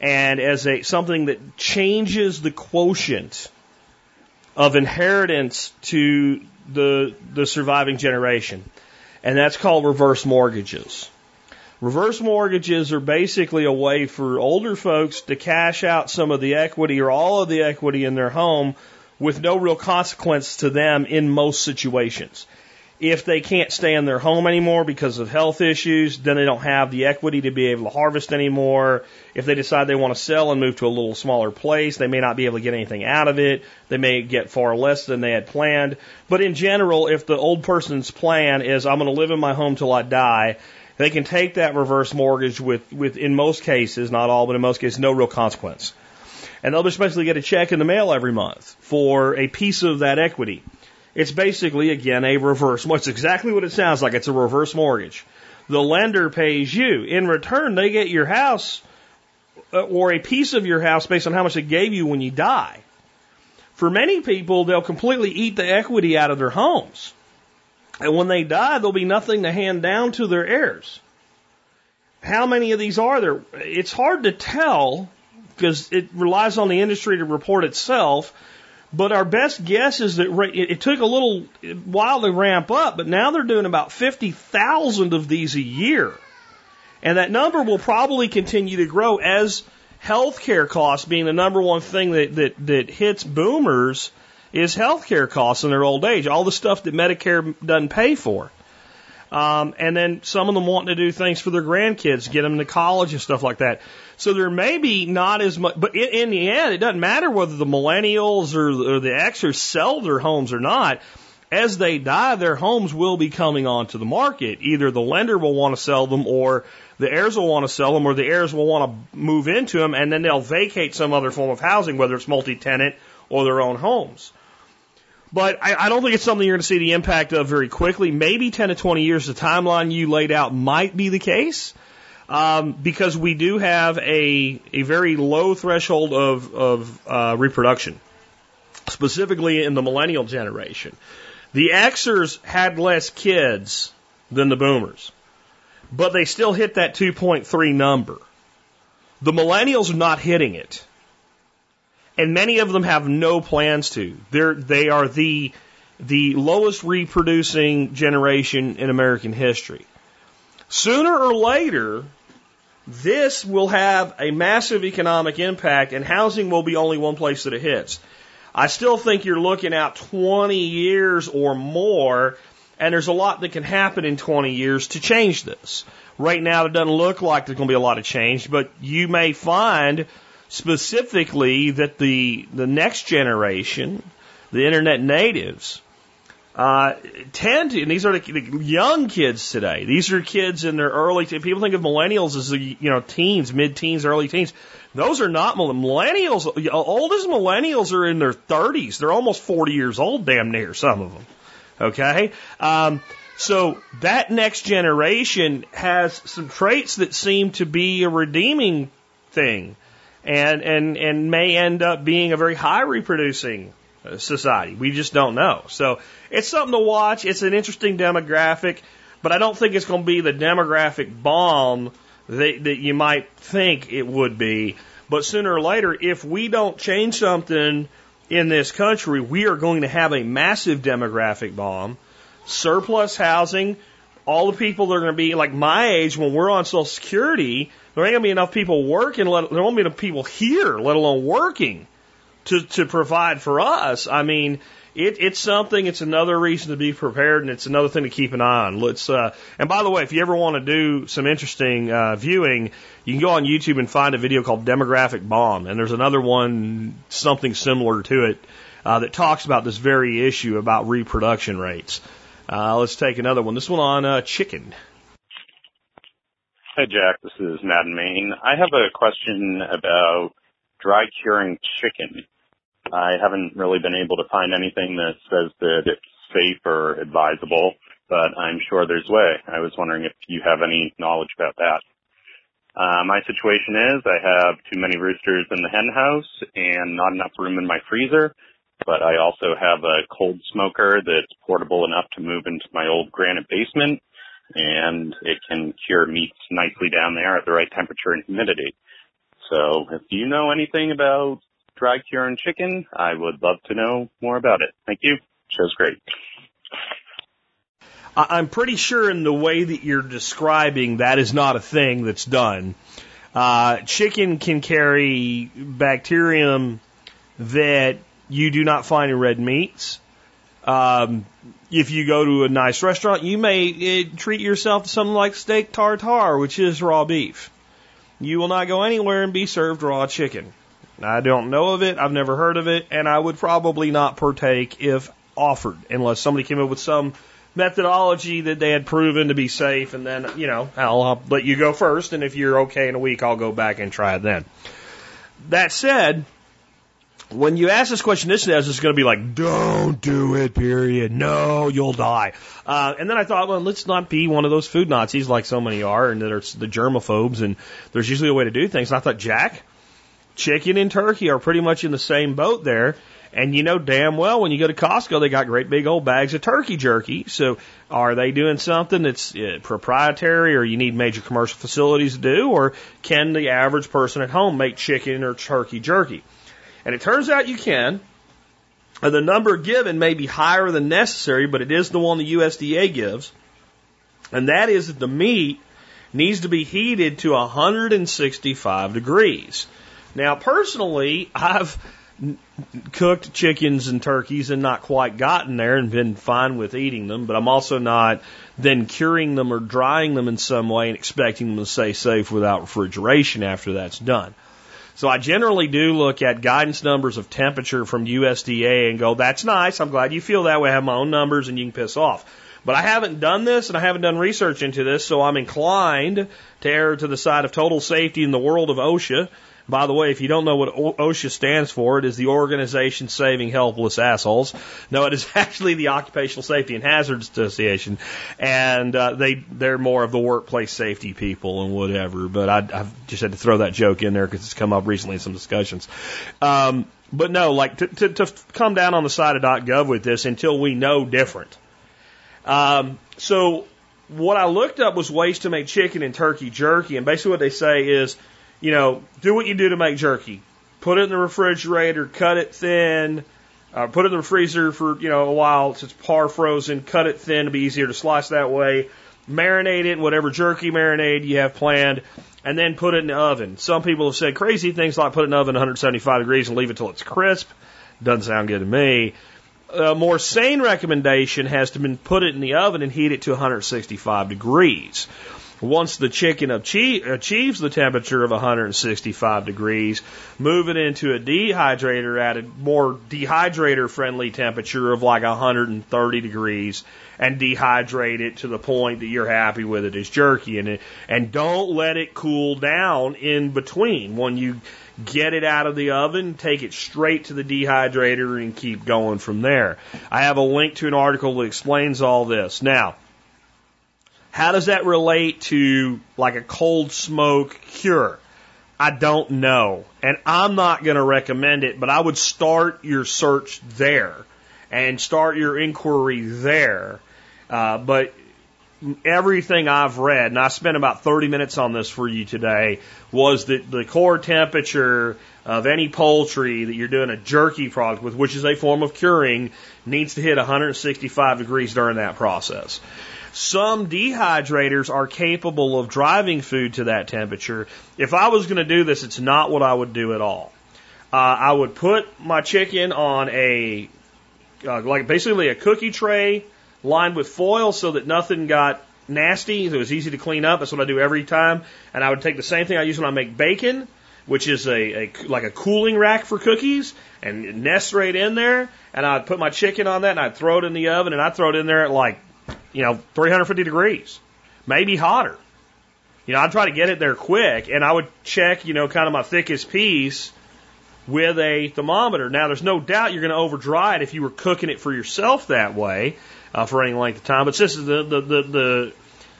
and as a something that changes the quotient of inheritance to the the surviving generation and that's called reverse mortgages Reverse mortgages are basically a way for older folks to cash out some of the equity or all of the equity in their home with no real consequence to them in most situations. If they can't stay in their home anymore because of health issues, then they don't have the equity to be able to harvest anymore. If they decide they want to sell and move to a little smaller place, they may not be able to get anything out of it. They may get far less than they had planned. But in general, if the old person's plan is, I'm going to live in my home till I die, they can take that reverse mortgage with, with, in most cases, not all, but in most cases, no real consequence. And they'll just basically get a check in the mail every month for a piece of that equity. It's basically, again, a reverse. It's exactly what it sounds like. It's a reverse mortgage. The lender pays you. In return, they get your house uh, or a piece of your house based on how much they gave you when you die. For many people, they'll completely eat the equity out of their homes. And when they die, there'll be nothing to hand down to their heirs. How many of these are there? It's hard to tell because it relies on the industry to report itself. But our best guess is that it took a little while to ramp up, but now they're doing about 50,000 of these a year. And that number will probably continue to grow as healthcare costs being the number one thing that, that, that hits boomers is healthcare costs in their old age, all the stuff that Medicare doesn't pay for. Um, and then some of them wanting to do things for their grandkids, get them to college and stuff like that. So there may be not as much, but in, in the end, it doesn't matter whether the millennials or, or the Xers sell their homes or not. As they die, their homes will be coming onto the market. Either the lender will want to sell them or the heirs will want to sell them or the heirs will want to move into them and then they'll vacate some other form of housing, whether it's multi-tenant or their own homes. But I, I don't think it's something you're going to see the impact of very quickly. Maybe 10 to 20 years, the timeline you laid out might be the case. Um, because we do have a, a very low threshold of, of uh, reproduction, specifically in the millennial generation. The Xers had less kids than the boomers, but they still hit that 2.3 number. The millennials are not hitting it and many of them have no plans to. They're they are the the lowest reproducing generation in American history. Sooner or later, this will have a massive economic impact, and housing will be only one place that it hits. I still think you're looking at 20 years or more, and there's a lot that can happen in 20 years to change this. Right now, it doesn't look like there's going to be a lot of change, but you may find specifically that the the next generation, the internet natives, uh, tend to, and these are the, the young kids today. These are kids in their early. People think of millennials as the you know teens, mid teens, early teens. Those are not millennials. Oldest millennials are in their 30s. They're almost 40 years old, damn near some of them. Okay. Um, so that next generation has some traits that seem to be a redeeming thing and, and, and may end up being a very high reproducing uh, society. We just don't know. So it's something to watch. It's an interesting demographic, but I don't think it's going to be the demographic bomb that, that you might think it would be. But sooner or later, if we don't change something in this country, we are going to have a massive demographic bomb, surplus housing, all the people that are going to be like my age when we're on Social Security there ain't gonna be enough people working. Let, there won't be enough people here, let alone working, to to provide for us. I mean, it, it's something. It's another reason to be prepared, and it's another thing to keep an eye on. Let's. Uh, and by the way, if you ever want to do some interesting uh, viewing, you can go on YouTube and find a video called "Demographic Bomb," and there's another one, something similar to it, uh, that talks about this very issue about reproduction rates. Uh, let's take another one. This one on uh, chicken. Hi, Jack. This is Matt in Maine. I have a question about dry curing chicken. I haven't really been able to find anything that says that it's safe or advisable, but I'm sure there's a way. I was wondering if you have any knowledge about that. Uh, my situation is I have too many roosters in the hen house and not enough room in my freezer, but I also have a cold smoker that's portable enough to move into my old granite basement and it can cure meats nicely down there at the right temperature and humidity. So if you know anything about dry curing chicken, I would love to know more about it. Thank you. Show's great. I'm pretty sure in the way that you're describing, that is not a thing that's done. Uh, chicken can carry bacterium that you do not find in red meats. Um, if you go to a nice restaurant, you may uh, treat yourself to something like steak tartare, which is raw beef. You will not go anywhere and be served raw chicken. I don't know of it, I've never heard of it, and I would probably not partake if offered, unless somebody came up with some methodology that they had proven to be safe, and then, you know, I'll, I'll let you go first, and if you're okay in a week, I'll go back and try it then. That said, when you ask this question, this is it's going to be like, don't do it, period. No, you'll die. Uh, and then I thought, well, let's not be one of those food Nazis like so many are, and that are the germaphobes, and there's usually a way to do things. And I thought, Jack, chicken and turkey are pretty much in the same boat there. And you know damn well when you go to Costco, they got great big old bags of turkey jerky. So are they doing something that's uh, proprietary or you need major commercial facilities to do? Or can the average person at home make chicken or turkey jerky? And it turns out you can. And the number given may be higher than necessary, but it is the one the USDA gives. And that is that the meat needs to be heated to 165 degrees. Now, personally, I've cooked chickens and turkeys and not quite gotten there and been fine with eating them, but I'm also not then curing them or drying them in some way and expecting them to stay safe without refrigeration after that's done. So I generally do look at guidance numbers of temperature from USDA and go, that's nice. I'm glad you feel that way. I have my own numbers and you can piss off. But I haven't done this and I haven't done research into this, so I'm inclined to err to the side of total safety in the world of OSHA by the way, if you don't know what OSHA stands for, it is the Organization Saving Helpless Assholes. No, it is actually the Occupational Safety and Hazards Association, and uh, they they're more of the workplace safety people and whatever. But I, I've just had to throw that joke in there because it's come up recently in some discussions. Um, but no, like to, to, to come down on the side of .gov with this until we know different. Um, so what I looked up was ways to make chicken and turkey jerky, and basically what they say is you know, do what you do to make jerky. Put it in the refrigerator, cut it thin, uh, put it in the freezer for, you know, a while so it's par frozen, cut it thin to be easier to slice that way. Marinate it in whatever jerky marinade you have planned, and then put it in the oven. Some people have said crazy things like put it in the oven 175 degrees and leave it till it's crisp. Doesn't sound good to me. A more sane recommendation has to been put it in the oven and heat it to 165 degrees. Once the chicken achieves the temperature of 165 degrees, move it into a dehydrator at a more dehydrator friendly temperature of like 130 degrees and dehydrate it to the point that you're happy with it as jerky and it, and don't let it cool down in between. When you get it out of the oven, take it straight to the dehydrator and keep going from there. I have a link to an article that explains all this. Now, how does that relate to like a cold smoke cure? I don't know. And I'm not going to recommend it, but I would start your search there and start your inquiry there. Uh, but everything I've read, and I spent about 30 minutes on this for you today, was that the core temperature of any poultry that you're doing a jerky product with, which is a form of curing, needs to hit 165 degrees during that process. Some dehydrators are capable of driving food to that temperature. If I was going to do this, it's not what I would do at all. Uh, I would put my chicken on a, uh, like basically a cookie tray lined with foil so that nothing got nasty. So it was easy to clean up. That's what I do every time. And I would take the same thing I use when I make bacon, which is a, a like a cooling rack for cookies, and nest right in there. And I'd put my chicken on that, and I'd throw it in the oven, and I'd throw it in there at like you know, 350 degrees, maybe hotter. You know, I'd try to get it there quick and I would check, you know, kind of my thickest piece with a thermometer. Now, there's no doubt you're going to over dry it if you were cooking it for yourself that way uh, for any length of time. But since the, the, the, the,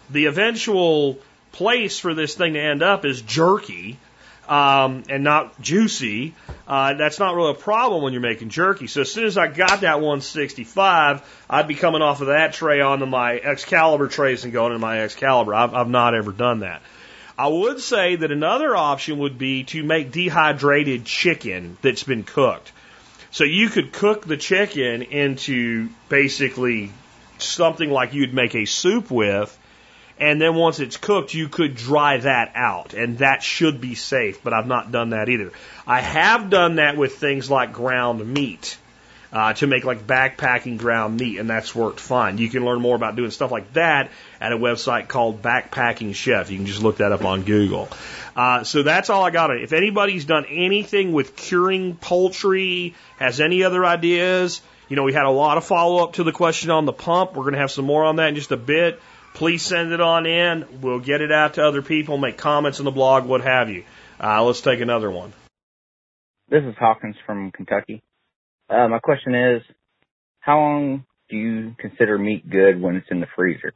the eventual place for this thing to end up is jerky, um, and not juicy, uh, that's not really a problem when you're making jerky. So as soon as I got that 165, I'd be coming off of that tray onto my Excalibur trays and going into my Excalibur. I've, I've not ever done that. I would say that another option would be to make dehydrated chicken that's been cooked. So you could cook the chicken into basically something like you'd make a soup with, and then once it's cooked, you could dry that out, and that should be safe, but I've not done that either. I have done that with things like ground meat. Uh, to make like backpacking ground meat, and that's worked fine. You can learn more about doing stuff like that at a website called Backpacking Chef. You can just look that up on Google. Uh, so that's all I got. If anybody's done anything with curing poultry, has any other ideas, you know, we had a lot of follow up to the question on the pump. We're going to have some more on that in just a bit. Please send it on in. We'll get it out to other people, make comments in the blog, what have you. Uh, let's take another one. This is Hawkins from Kentucky. Uh, my question is, how long do you consider meat good when it's in the freezer?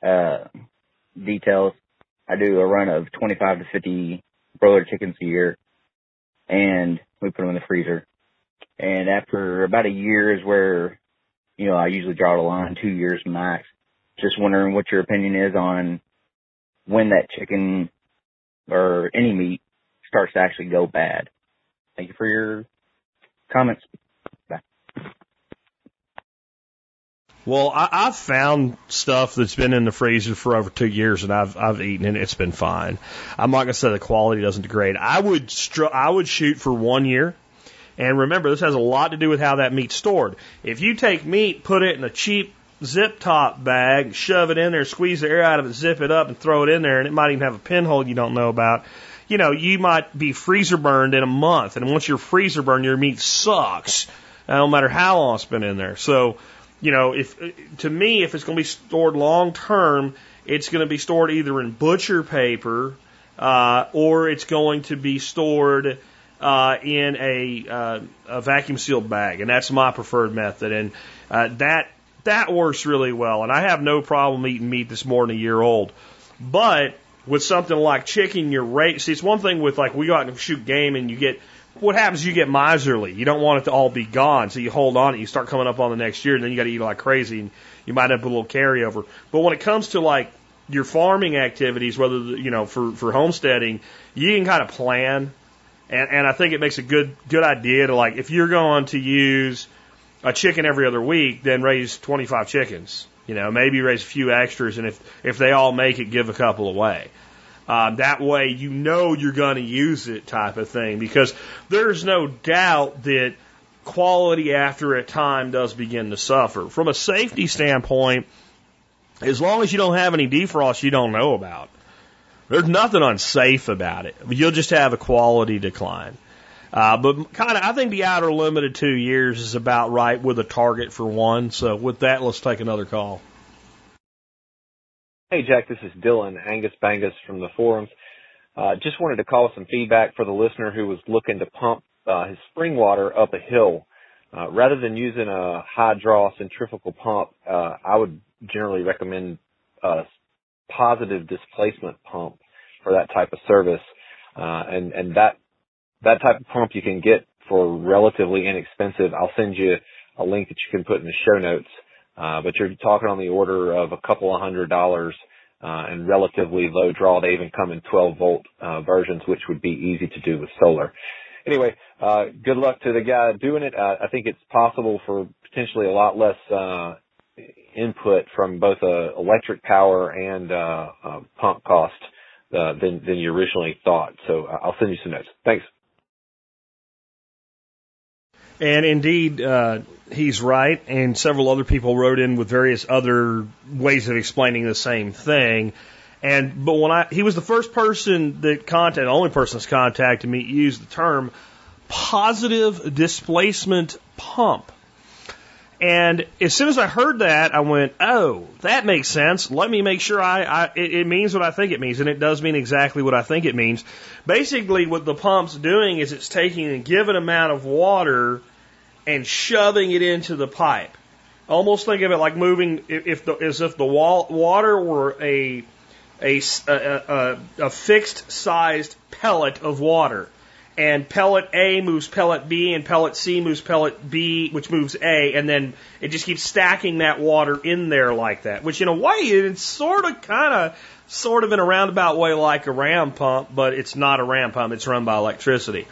Uh, details. I do a run of 25 to 50 broiler chickens a year and we put them in the freezer. And after about a year is where, you know, I usually draw the line, two years max. Just wondering what your opinion is on when that chicken or any meat starts to actually go bad. Thank you for your comments. Well, I, I've found stuff that's been in the freezer for over two years, and I've I've eaten it. It's been fine. I'm not gonna say the quality doesn't degrade. I would str- I would shoot for one year. And remember, this has a lot to do with how that meat's stored. If you take meat, put it in a cheap zip top bag, shove it in there, squeeze the air out of it, zip it up, and throw it in there, and it might even have a pinhole you don't know about. You know, you might be freezer burned in a month, and once you're freezer burned, your meat sucks, no matter how long it's been in there. So, you know, if to me, if it's going to be stored long term, it's going to be stored either in butcher paper uh, or it's going to be stored uh, in a, uh, a vacuum sealed bag, and that's my preferred method. And uh, that that works really well. And I have no problem eating meat that's more than a year old. But with something like chicken, you're right. See, it's one thing with like we go out and shoot game, and you get what happens? You get miserly. You don't want it to all be gone, so you hold on it. You start coming up on the next year, and then you got to eat like crazy, and you might have a little carryover. But when it comes to like your farming activities, whether you know for for homesteading, you can kind of plan and, and I think it makes a good, good idea to like, if you're going to use a chicken every other week, then raise 25 chickens. You know, maybe raise a few extras, and if, if they all make it, give a couple away. Uh, that way you know you're going to use it type of thing because there's no doubt that quality after a time does begin to suffer. From a safety standpoint, as long as you don't have any defrost you don't know about, there's nothing unsafe about it. You'll just have a quality decline. Uh, but kind of, I think the outer limit of two years is about right with a target for one. So with that, let's take another call. Hey Jack, this is Dylan Angus Bangus from the forums. Uh, just wanted to call with some feedback for the listener who was looking to pump uh, his spring water up a hill. Uh, rather than using a high draw centrifugal pump, uh, I would generally recommend a positive displacement pump for that type of service. Uh, and, and that, that type of pump you can get for relatively inexpensive. I'll send you a link that you can put in the show notes. Uh, but you're talking on the order of a couple of hundred dollars, uh, and relatively low draw. They even come in 12 volt, uh, versions, which would be easy to do with solar. Anyway, uh, good luck to the guy doing it. Uh, I think it's possible for potentially a lot less, uh, input from both uh, electric power and uh, uh, pump cost uh, than than you originally thought. So uh, I'll send you some notes. Thanks. And indeed, uh, he's right. And several other people wrote in with various other ways of explaining the same thing. And but when I he was the first person that contacted, the only person that's contacted me used the term positive displacement pump. And as soon as I heard that, I went, "Oh, that makes sense. Let me make sure I, I it, it means what I think it means, and it does mean exactly what I think it means." Basically, what the pump's doing is it's taking a given amount of water and shoving it into the pipe. Almost think of it like moving, if the, as if the wall, water were a a, a, a, fixed sized pellet of water and pellet A moves pellet B, and pellet C moves pellet B, which moves A, and then it just keeps stacking that water in there like that. Which, in a way, it's sort of, kind of, sort of in a roundabout way like a ram pump, but it's not a ram pump. It's run by electricity.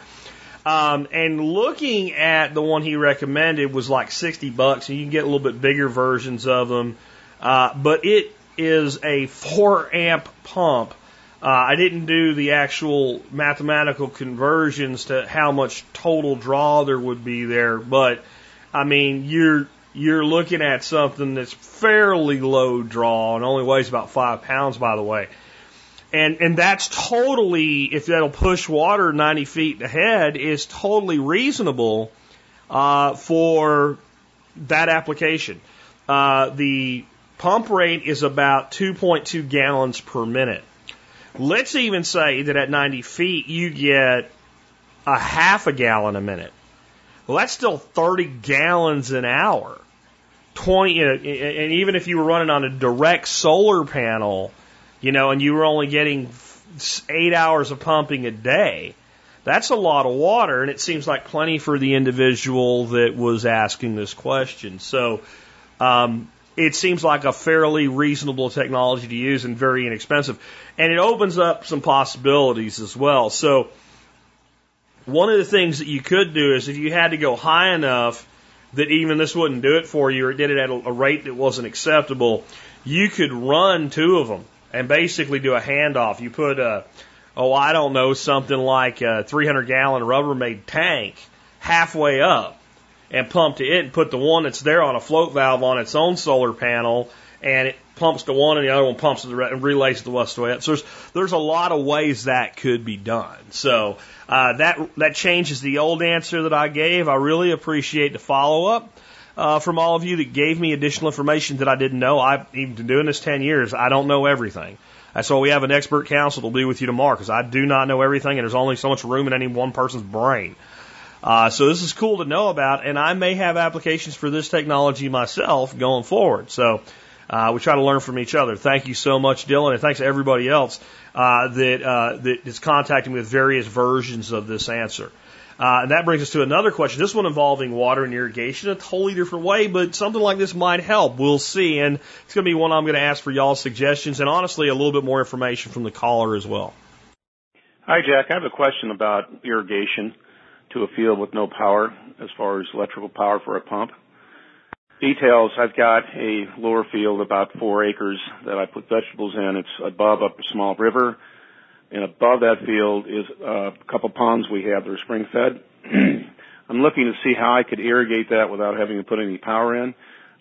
Um, and looking at the one he recommended was like 60 bucks, and you can get a little bit bigger versions of them. Uh, but it is a four amp pump uh, I didn't do the actual mathematical conversions to how much total draw there would be there, but I mean, you're you're looking at something that's fairly low draw and only weighs about five pounds, by the way. And and that's totally, if that'll push water 90 feet ahead, is totally reasonable uh, for that application. Uh, the pump rate is about 2.2 gallons per minute. Let's even say that at 90 feet you get a half a gallon a minute. Well, that's still 30 gallons an hour. 20, and even if you were running on a direct solar panel, you know, and you were only getting eight hours of pumping a day, that's a lot of water, and it seems like plenty for the individual that was asking this question. So, um, it seems like a fairly reasonable technology to use and very inexpensive. And it opens up some possibilities as well. So, one of the things that you could do is if you had to go high enough that even this wouldn't do it for you or it did it at a rate that wasn't acceptable, you could run two of them and basically do a handoff. You put a, oh, I don't know, something like a 300 gallon Rubbermaid tank halfway up and pump to it and put the one that's there on a float valve on its own solar panel and it pumps to one and the other one pumps to the and relays the west way. So there's there's a lot of ways that could be done. So uh, that that changes the old answer that I gave. I really appreciate the follow up. Uh, from all of you that gave me additional information that I didn't know. I've been doing this 10 years. I don't know everything. That's why we have an expert council that'll be with you tomorrow because I do not know everything and there's only so much room in any one person's brain. Uh, so this is cool to know about, and I may have applications for this technology myself going forward. So uh, we try to learn from each other. Thank you so much, Dylan, and thanks to everybody else uh, that uh, that is contacting me with various versions of this answer. Uh, and that brings us to another question. This one involving water and irrigation, a totally different way, but something like this might help. We'll see. And it's going to be one I'm going to ask for y'all's suggestions and honestly a little bit more information from the caller as well. Hi, Jack. I have a question about irrigation to a field with no power as far as electrical power for a pump. Details, I've got a lower field about four acres that I put vegetables in. It's above a small river and above that field is a couple ponds we have that are spring fed. I'm looking to see how I could irrigate that without having to put any power in.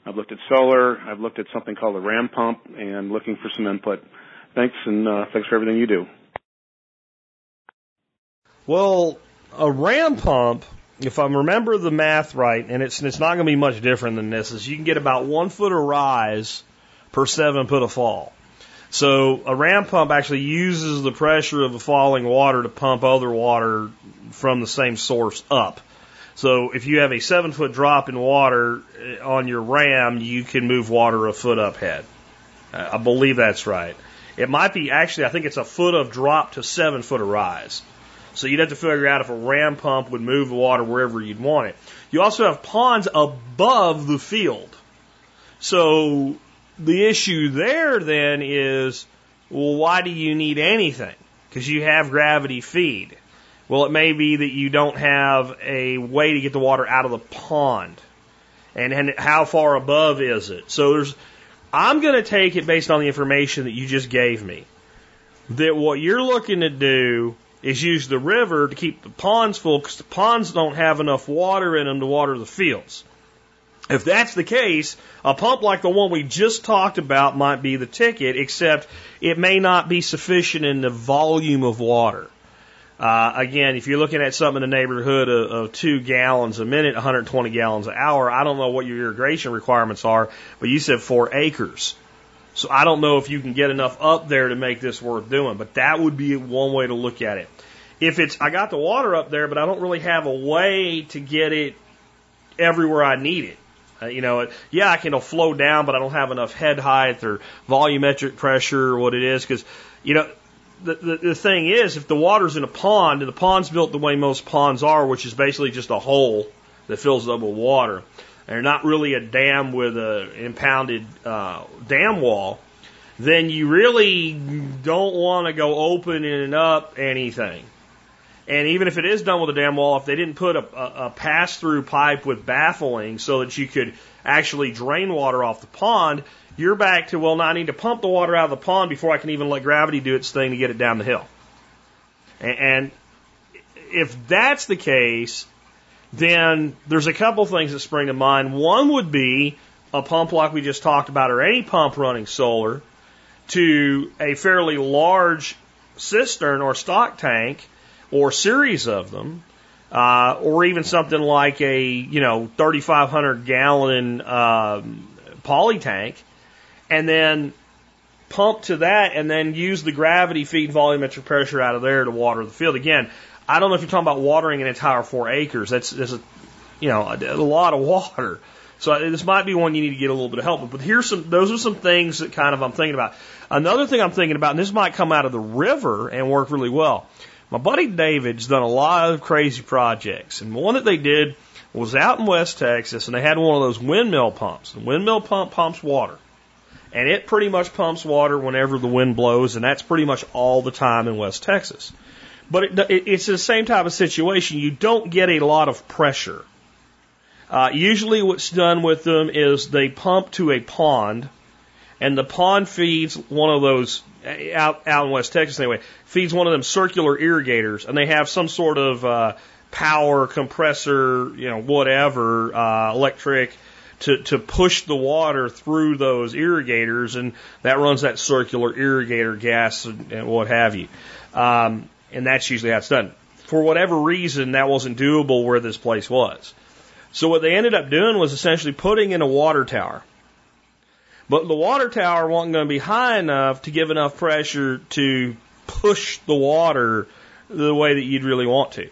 I've looked at solar. I've looked at something called a ram pump and looking for some input. Thanks and uh, thanks for everything you do. Well, a ram pump, if I remember the math right, and it's it's not going to be much different than this, is you can get about one foot of rise per seven foot of fall. So a ram pump actually uses the pressure of the falling water to pump other water from the same source up. So if you have a seven foot drop in water eh, on your ram, you can move water a foot up head. I believe that's right. It might be actually, I think it's a foot of drop to seven foot of rise. So you'd have to figure out if a ram pump would move the water wherever you'd want it. You also have ponds above the field. So the issue there then is, well, why do you need anything? Because you have gravity feed. Well, it may be that you don't have a way to get the water out of the pond. And, and how far above is it? So there's, I'm going to take it based on the information that you just gave me. That what you're looking to do is use the river to keep the ponds full because the ponds don't have enough water in them to water the fields. If that's the case, a pump like the one we just talked about might be the ticket, except it may not be sufficient in the volume of water. Uh, again, if you're looking at something in the neighborhood of, of two gallons a minute, 120 gallons an hour, I don't know what your irrigation requirements are, but you said four acres. So I don't know if you can get enough up there to make this worth doing, but that would be one way to look at it. If it's, I got the water up there, but I don't really have a way to get it everywhere I need it. Uh, you know, yeah, I can flow down, but I don't have enough head height or volumetric pressure or what it is because, you know, the, the, the thing is, if the water's in a pond, and the pond's built the way most ponds are, which is basically just a hole that fills up with water, and not really a dam with an impounded uh, dam wall, then you really don't want to go opening up anything. And even if it is done with a dam wall, if they didn't put a, a, a pass through pipe with baffling so that you could actually drain water off the pond, you're back to, well, now I need to pump the water out of the pond before I can even let gravity do its thing to get it down the hill. And, and if that's the case, then there's a couple things that spring to mind. One would be a pump like we just talked about, or any pump running solar, to a fairly large cistern or stock tank or series of them, uh, or even something like a you know 3,500 gallon um, poly tank and then pump to that and then use the gravity feed volumetric pressure out of there to water the field. Again, I don't know if you're talking about watering an entire four acres. That's, that's a, you know, a, a lot of water. So this might be one you need to get a little bit of help with. But here's some, those are some things that kind of I'm thinking about. Another thing I'm thinking about, and this might come out of the river and work really well. My buddy David's done a lot of crazy projects, and one that they did was out in West Texas, and they had one of those windmill pumps. The windmill pump pumps water and it pretty much pumps water whenever the wind blows, and that's pretty much all the time in West Texas. But it, it, it's the same type of situation. You don't get a lot of pressure. Uh, usually, what's done with them is they pump to a pond, and the pond feeds one of those out out in West Texas anyway feeds one of them circular irrigators, and they have some sort of uh, power compressor, you know, whatever, uh, electric to, to push the water through those irrigators, and that runs that circular irrigator gas and, and what have you. Um, and that's usually how it's done. For whatever reason, that wasn't doable where this place was. So what they ended up doing was essentially putting in a water tower. But the water tower wasn't going to be high enough to give enough pressure to push the water the way that you'd really want to.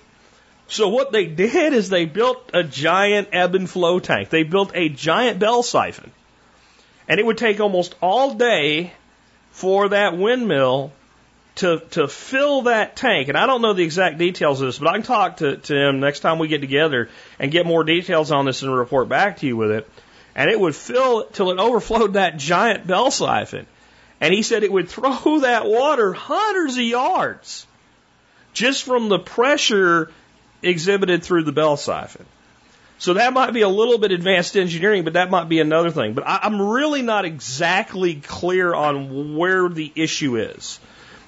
So what they did is they built a giant ebb and flow tank. They built a giant bell siphon. And it would take almost all day for that windmill to to fill that tank. And I don't know the exact details of this, but I can talk to, to him next time we get together and get more details on this and report back to you with it. And it would fill till it overflowed that giant bell siphon. And he said it would throw that water hundreds of yards just from the pressure exhibited through the bell siphon. So that might be a little bit advanced engineering, but that might be another thing. But I, I'm really not exactly clear on where the issue is.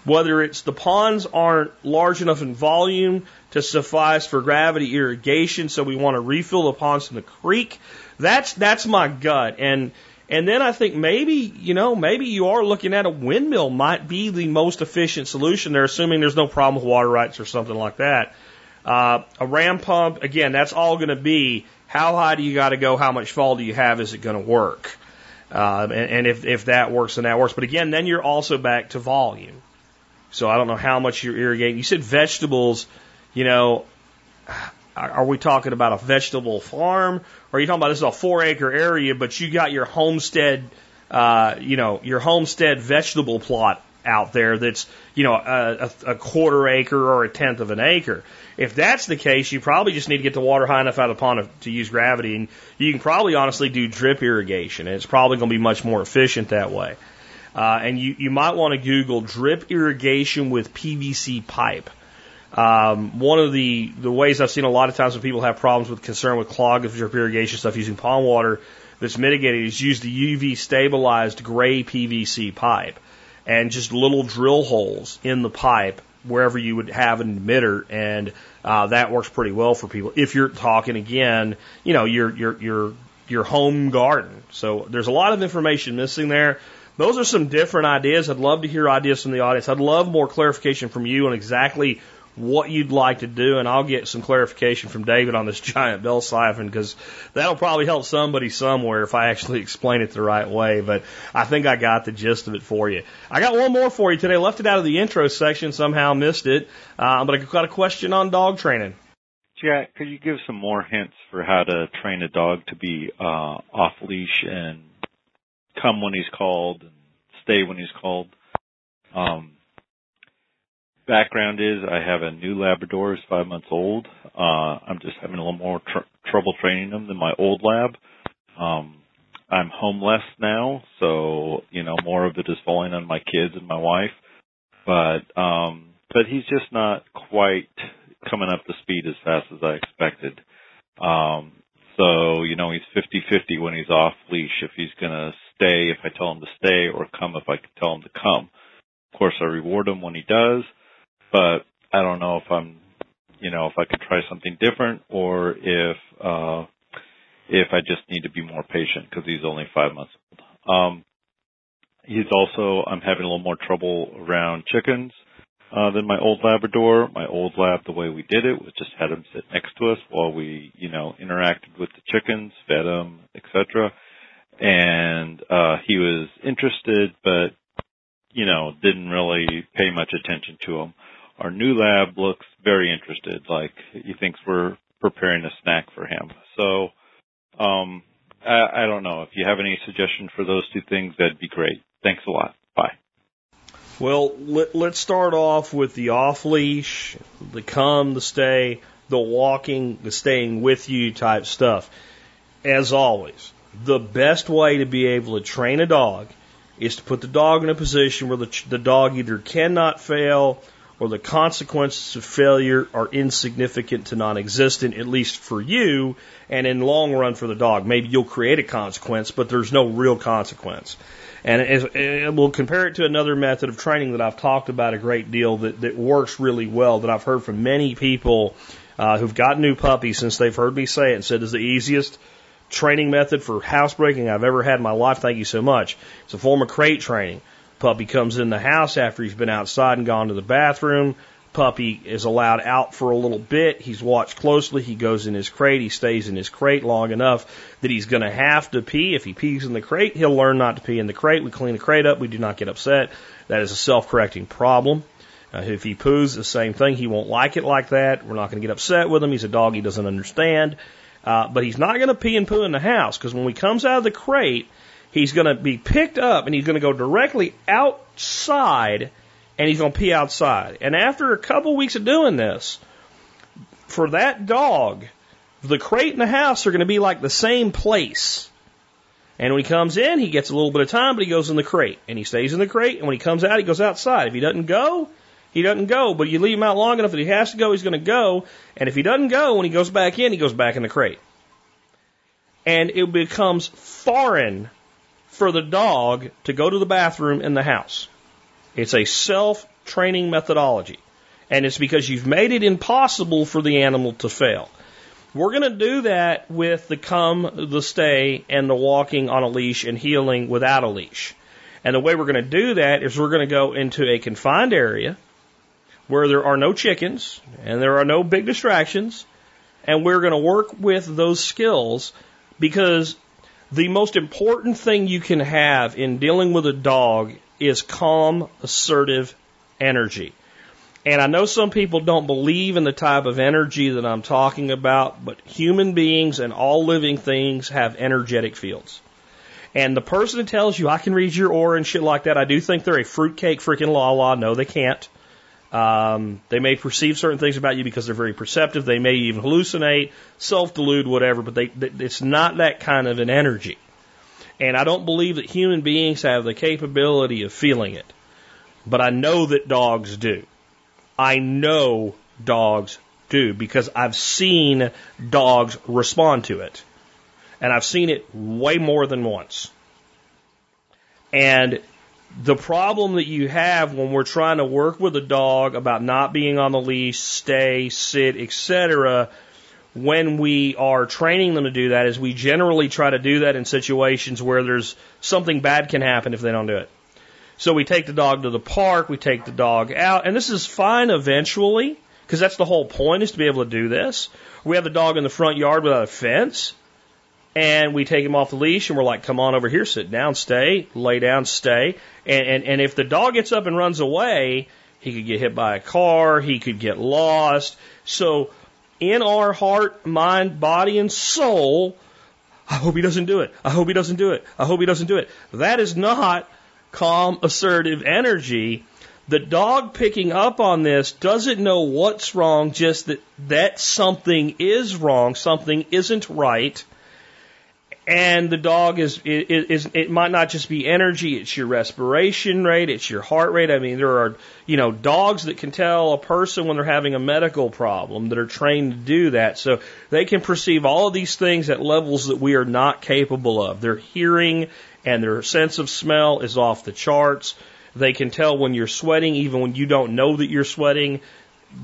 Whether it's the ponds aren't large enough in volume to suffice for gravity irrigation, so we want to refill the ponds in the creek. That's that's my gut. And and then I think maybe, you know, maybe you are looking at a windmill might be the most efficient solution there, assuming there's no problem with water rights or something like that. Uh, a ram pump, again, that's all going to be how high do you got to go, how much fall do you have, is it going to work? Uh, and, and if, if that works, then that works. But again, then you're also back to volume. So I don't know how much you're irrigating. You said vegetables, you know, are we talking about a vegetable farm? Or are you talking about this is a four acre area, but you got your homestead, uh, you know, your homestead vegetable plot out there that's, you know, a, a, quarter acre or a tenth of an acre. If that's the case, you probably just need to get the water high enough out of the pond to use gravity, and you can probably honestly do drip irrigation, and it's probably going to be much more efficient that way. Uh, and you, you might want to Google drip irrigation with PVC pipe. Um, one of the, the ways I've seen a lot of times when people have problems with concern with clogged drip irrigation stuff using pond water that's mitigated is use the UV stabilized gray PVC pipe and just little drill holes in the pipe wherever you would have an emitter, and uh, that works pretty well for people. If you're talking again, you know, your your your your home garden. So there's a lot of information missing there. Those are some different ideas. I'd love to hear ideas from the audience. I'd love more clarification from you on exactly what you'd like to do, and I'll get some clarification from David on this giant bell siphon because that'll probably help somebody somewhere if I actually explain it the right way. But I think I got the gist of it for you. I got one more for you today. Left it out of the intro section, somehow missed it, uh, but I got a question on dog training. Jack, could you give some more hints for how to train a dog to be uh, off leash and come when he's called and stay when he's called? Um, background is I have a new Labrador who's five months old. Uh, I'm just having a little more tr- trouble training him than my old lab. Um, I'm homeless now, so you know more of it is falling on my kids and my wife. But um, but he's just not quite coming up to speed as fast as I expected. Um, so you know he's 50-50 when he's off leash. If he's gonna stay, if I tell him to stay, or come if I tell him to come. Of course, I reward him when he does but I don't know if I'm, you know, if I could try something different or if, uh, if I just need to be more patient because he's only five months old. Um, he's also, I'm having a little more trouble around chickens, uh, than my old Labrador. My old lab, the way we did it was just had him sit next to us while we, you know, interacted with the chickens, fed them, etc. And, uh, he was interested, but, you know, didn't really pay much attention to them. Our new lab looks very interested, like he thinks we're preparing a snack for him. So, um, I, I don't know. If you have any suggestions for those two things, that'd be great. Thanks a lot. Bye. Well, let, let's start off with the off leash, the come, the stay, the walking, the staying with you type stuff. As always, the best way to be able to train a dog is to put the dog in a position where the, the dog either cannot fail or the consequences of failure are insignificant to non-existent, at least for you, and in long run for the dog. Maybe you'll create a consequence, but there's no real consequence. And we'll compare it to another method of training that I've talked about a great deal that, that works really well, that I've heard from many people uh, who've got new puppies since they've heard me say it and said is the easiest training method for housebreaking I've ever had in my life. Thank you so much. It's a form of crate training. Puppy comes in the house after he's been outside and gone to the bathroom. Puppy is allowed out for a little bit. He's watched closely. He goes in his crate. He stays in his crate long enough that he's going to have to pee. If he pees in the crate, he'll learn not to pee in the crate. We clean the crate up. We do not get upset. That is a self-correcting problem. Uh, if he poos, the same thing. He won't like it like that. We're not going to get upset with him. He's a dog. He doesn't understand. Uh, but he's not going to pee and poo in the house because when he comes out of the crate, He's going to be picked up and he's going to go directly outside and he's going to pee outside. And after a couple weeks of doing this, for that dog, the crate and the house are going to be like the same place. And when he comes in, he gets a little bit of time, but he goes in the crate. And he stays in the crate. And when he comes out, he goes outside. If he doesn't go, he doesn't go. But you leave him out long enough that he has to go, he's going to go. And if he doesn't go, when he goes back in, he goes back in the crate. And it becomes foreign for the dog to go to the bathroom in the house. It's a self training methodology. And it's because you've made it impossible for the animal to fail. We're going to do that with the come, the stay, and the walking on a leash and heeling without a leash. And the way we're going to do that is we're going to go into a confined area where there are no chickens and there are no big distractions. And we're going to work with those skills because the most important thing you can have in dealing with a dog is calm, assertive energy. And I know some people don't believe in the type of energy that I'm talking about, but human beings and all living things have energetic fields. And the person that tells you I can read your aura and shit like that, I do think they're a fruitcake freaking la la. No, they can't. Um, they may perceive certain things about you because they're very perceptive. They may even hallucinate, self-delude, whatever. But they, it's not that kind of an energy. And I don't believe that human beings have the capability of feeling it. But I know that dogs do. I know dogs do because I've seen dogs respond to it. And I've seen it way more than once. And the problem that you have when we're trying to work with a dog about not being on the leash, stay, sit, etc., when we are training them to do that is we generally try to do that in situations where there's something bad can happen if they don't do it. So we take the dog to the park, we take the dog out, and this is fine eventually Because that's the whole point is to be able to do this. We have the dog in the front yard without a fence and we take him off the leash and we're like, come on over here, sit down, stay, lay down, stay. And, and, and if the dog gets up and runs away, he could get hit by a car, he could get lost. So in our heart, mind, body, and soul, I hope he doesn't do it. I hope he doesn't do it. I hope he doesn't do it. That is not calm, assertive energy. The dog picking up on this doesn't know what's wrong, just that, that something is wrong, something isn't right. And the dog is, is, is, it might not just be energy, it's your respiration rate, it's your heart rate. I mean, there are, you know, dogs that can tell a person when they're having a medical problem that are trained to do that. So they can perceive all of these things at levels that we are not capable of. Their hearing and their sense of smell is off the charts. They can tell when you're sweating, even when you don't know that you're sweating.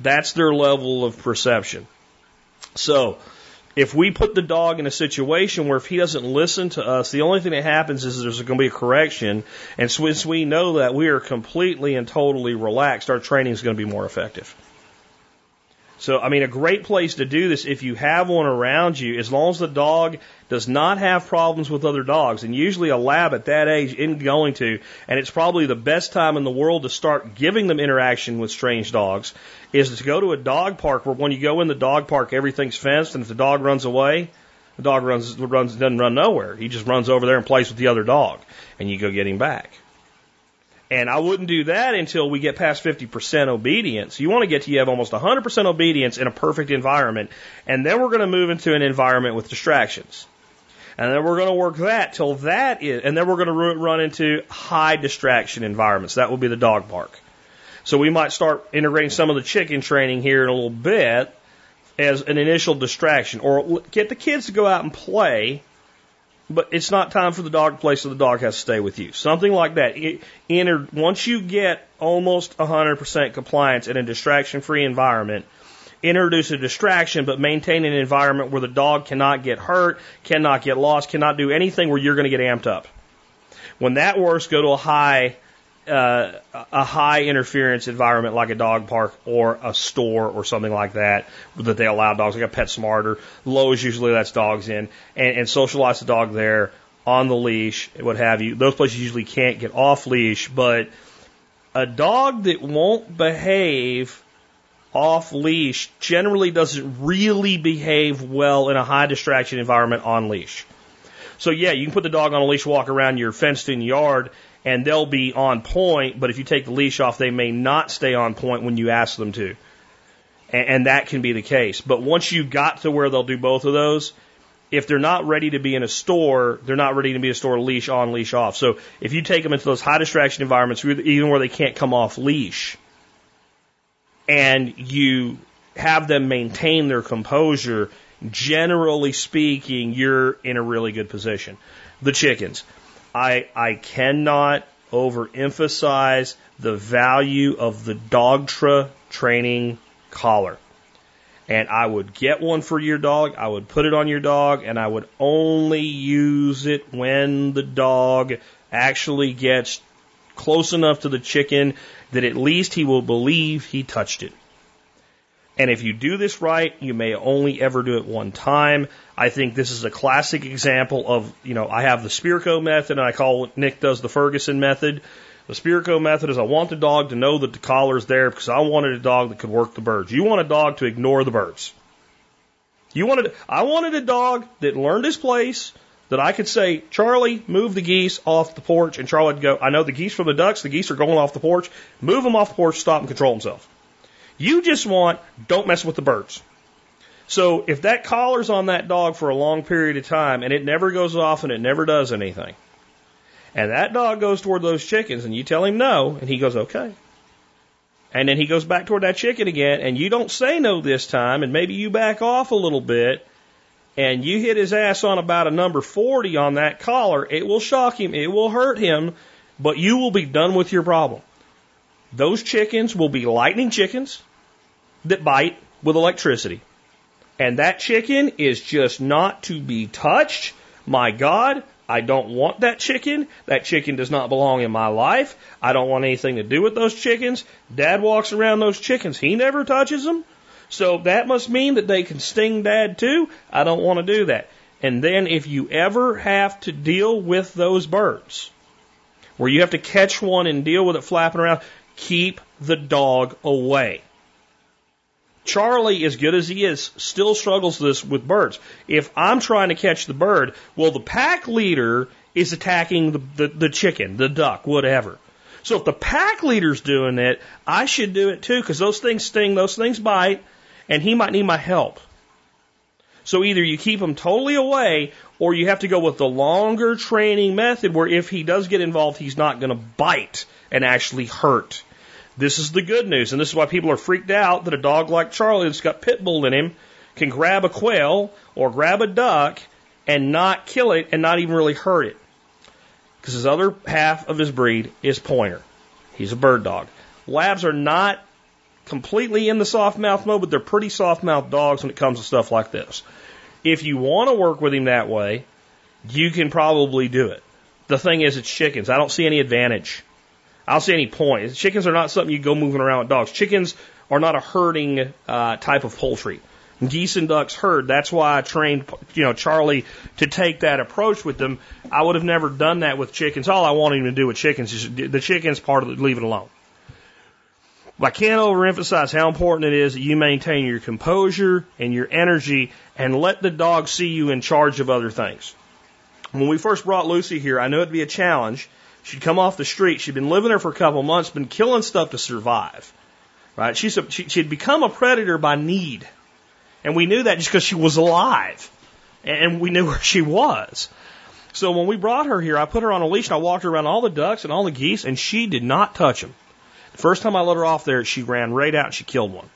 That's their level of perception. So, if we put the dog in a situation where if he doesn't listen to us, the only thing that happens is there's going to be a correction. And since we know that we are completely and totally relaxed, our training is going to be more effective. So, I mean, a great place to do this if you have one around you, as long as the dog does not have problems with other dogs. And usually a lab at that age isn't going to, and it's probably the best time in the world to start giving them interaction with strange dogs, is to go to a dog park where when you go in the dog park, everything's fenced, and if the dog runs away, the dog runs, runs, doesn't run nowhere. He just runs over there and plays with the other dog, and you go get him back. And I wouldn't do that until we get past 50% obedience. You want to get to you have almost 100% obedience in a perfect environment. And then we're going to move into an environment with distractions. And then we're going to work that till that is, and then we're going to run into high distraction environments. That will be the dog park. So we might start integrating some of the chicken training here in a little bit as an initial distraction or get the kids to go out and play but it's not time for the dog to play, so the dog has to stay with you. Something like that. enter, once you get almost 100% compliance in a distraction free environment, introduce a distraction, but maintain an environment where the dog cannot get hurt, cannot get lost, cannot do anything where you're going to get amped up. When that works, go to a high uh, a high interference environment like a dog park or a store or something like that that they allow dogs, like a Pet Smarter. Lowe's usually lets dogs in and, and socialize the dog there on the leash, what have you. Those places usually can't get off leash, but a dog that won't behave off leash generally doesn't really behave well in a high distraction environment on leash. So yeah, you can put the dog on a leash, walk around your fenced in yard, and they'll be on point, but if you take the leash off, they may not stay on point when you ask them to. And, and that can be the case. But once you got to where they'll do both of those, if they're not ready to be in a store, they're not ready to be a store leash on, leash off. So if you take them into those high distraction environments, even where they can't come off leash, and you have them maintain their composure, generally speaking, you're in a really good position. The chickens. I, I cannot overemphasize the value of the Dogtra training collar. And I would get one for your dog, I would put it on your dog, and I would only use it when the dog actually gets close enough to the chicken that at least he will believe he touched it. And if you do this right, you may only ever do it one time. I think this is a classic example of, you know, I have the Spirko method and I call what Nick does the Ferguson method. The Spirko method is I want the dog to know that the collar is there because I wanted a dog that could work the birds. You want a dog to ignore the birds. You wanted, I wanted a dog that learned his place, that I could say, Charlie, move the geese off the porch, and Charlie would go, I know the geese from the ducks, the geese are going off the porch, move them off the porch, stop and control himself. You just want, don't mess with the birds. So if that collar's on that dog for a long period of time and it never goes off and it never does anything, and that dog goes toward those chickens and you tell him no, and he goes, okay. And then he goes back toward that chicken again, and you don't say no this time, and maybe you back off a little bit, and you hit his ass on about a number 40 on that collar, it will shock him, it will hurt him, but you will be done with your problem. Those chickens will be lightning chickens that bite with electricity. And that chicken is just not to be touched. My God, I don't want that chicken. That chicken does not belong in my life. I don't want anything to do with those chickens. Dad walks around those chickens. He never touches them. So that must mean that they can sting dad too. I don't want to do that. And then if you ever have to deal with those birds, where you have to catch one and deal with it flapping around, keep the dog away. Charlie, as good as he is, still struggles this with birds. If I'm trying to catch the bird, well, the pack leader is attacking the, the, the chicken, the duck, whatever. So if the pack leader's doing it, I should do it too, because those things sting, those things bite, and he might need my help. So either you keep him totally away, or you have to go with the longer training method where if he does get involved, he's not going to bite and actually hurt. This is the good news, and this is why people are freaked out that a dog like Charlie that's got pit bull in him can grab a quail or grab a duck and not kill it and not even really hurt it. Because his other half of his breed is pointer. He's a bird dog. Labs are not completely in the soft mouth mode, but they're pretty soft mouth dogs when it comes to stuff like this. If you want to work with him that way, you can probably do it. The thing is, it's chickens. I don't see any advantage. I don't see any point. Chickens are not something you go moving around with dogs. Chickens are not a herding uh, type of poultry. Geese and ducks herd. That's why I trained, you know, Charlie to take that approach with them. I would have never done that with chickens. All I wanted him to do with chickens is the chickens part of it, leave it alone. But I can't overemphasize how important it is that you maintain your composure and your energy and let the dog see you in charge of other things. When we first brought Lucy here, I knew it'd be a challenge. She'd come off the street. She'd been living there for a couple months, been killing stuff to survive. Right? She's a, she, she'd become a predator by need. And we knew that just because she was alive. And we knew where she was. So when we brought her here, I put her on a leash and I walked her around all the ducks and all the geese, and she did not touch them. First time I let her off there, she ran right out and she killed one.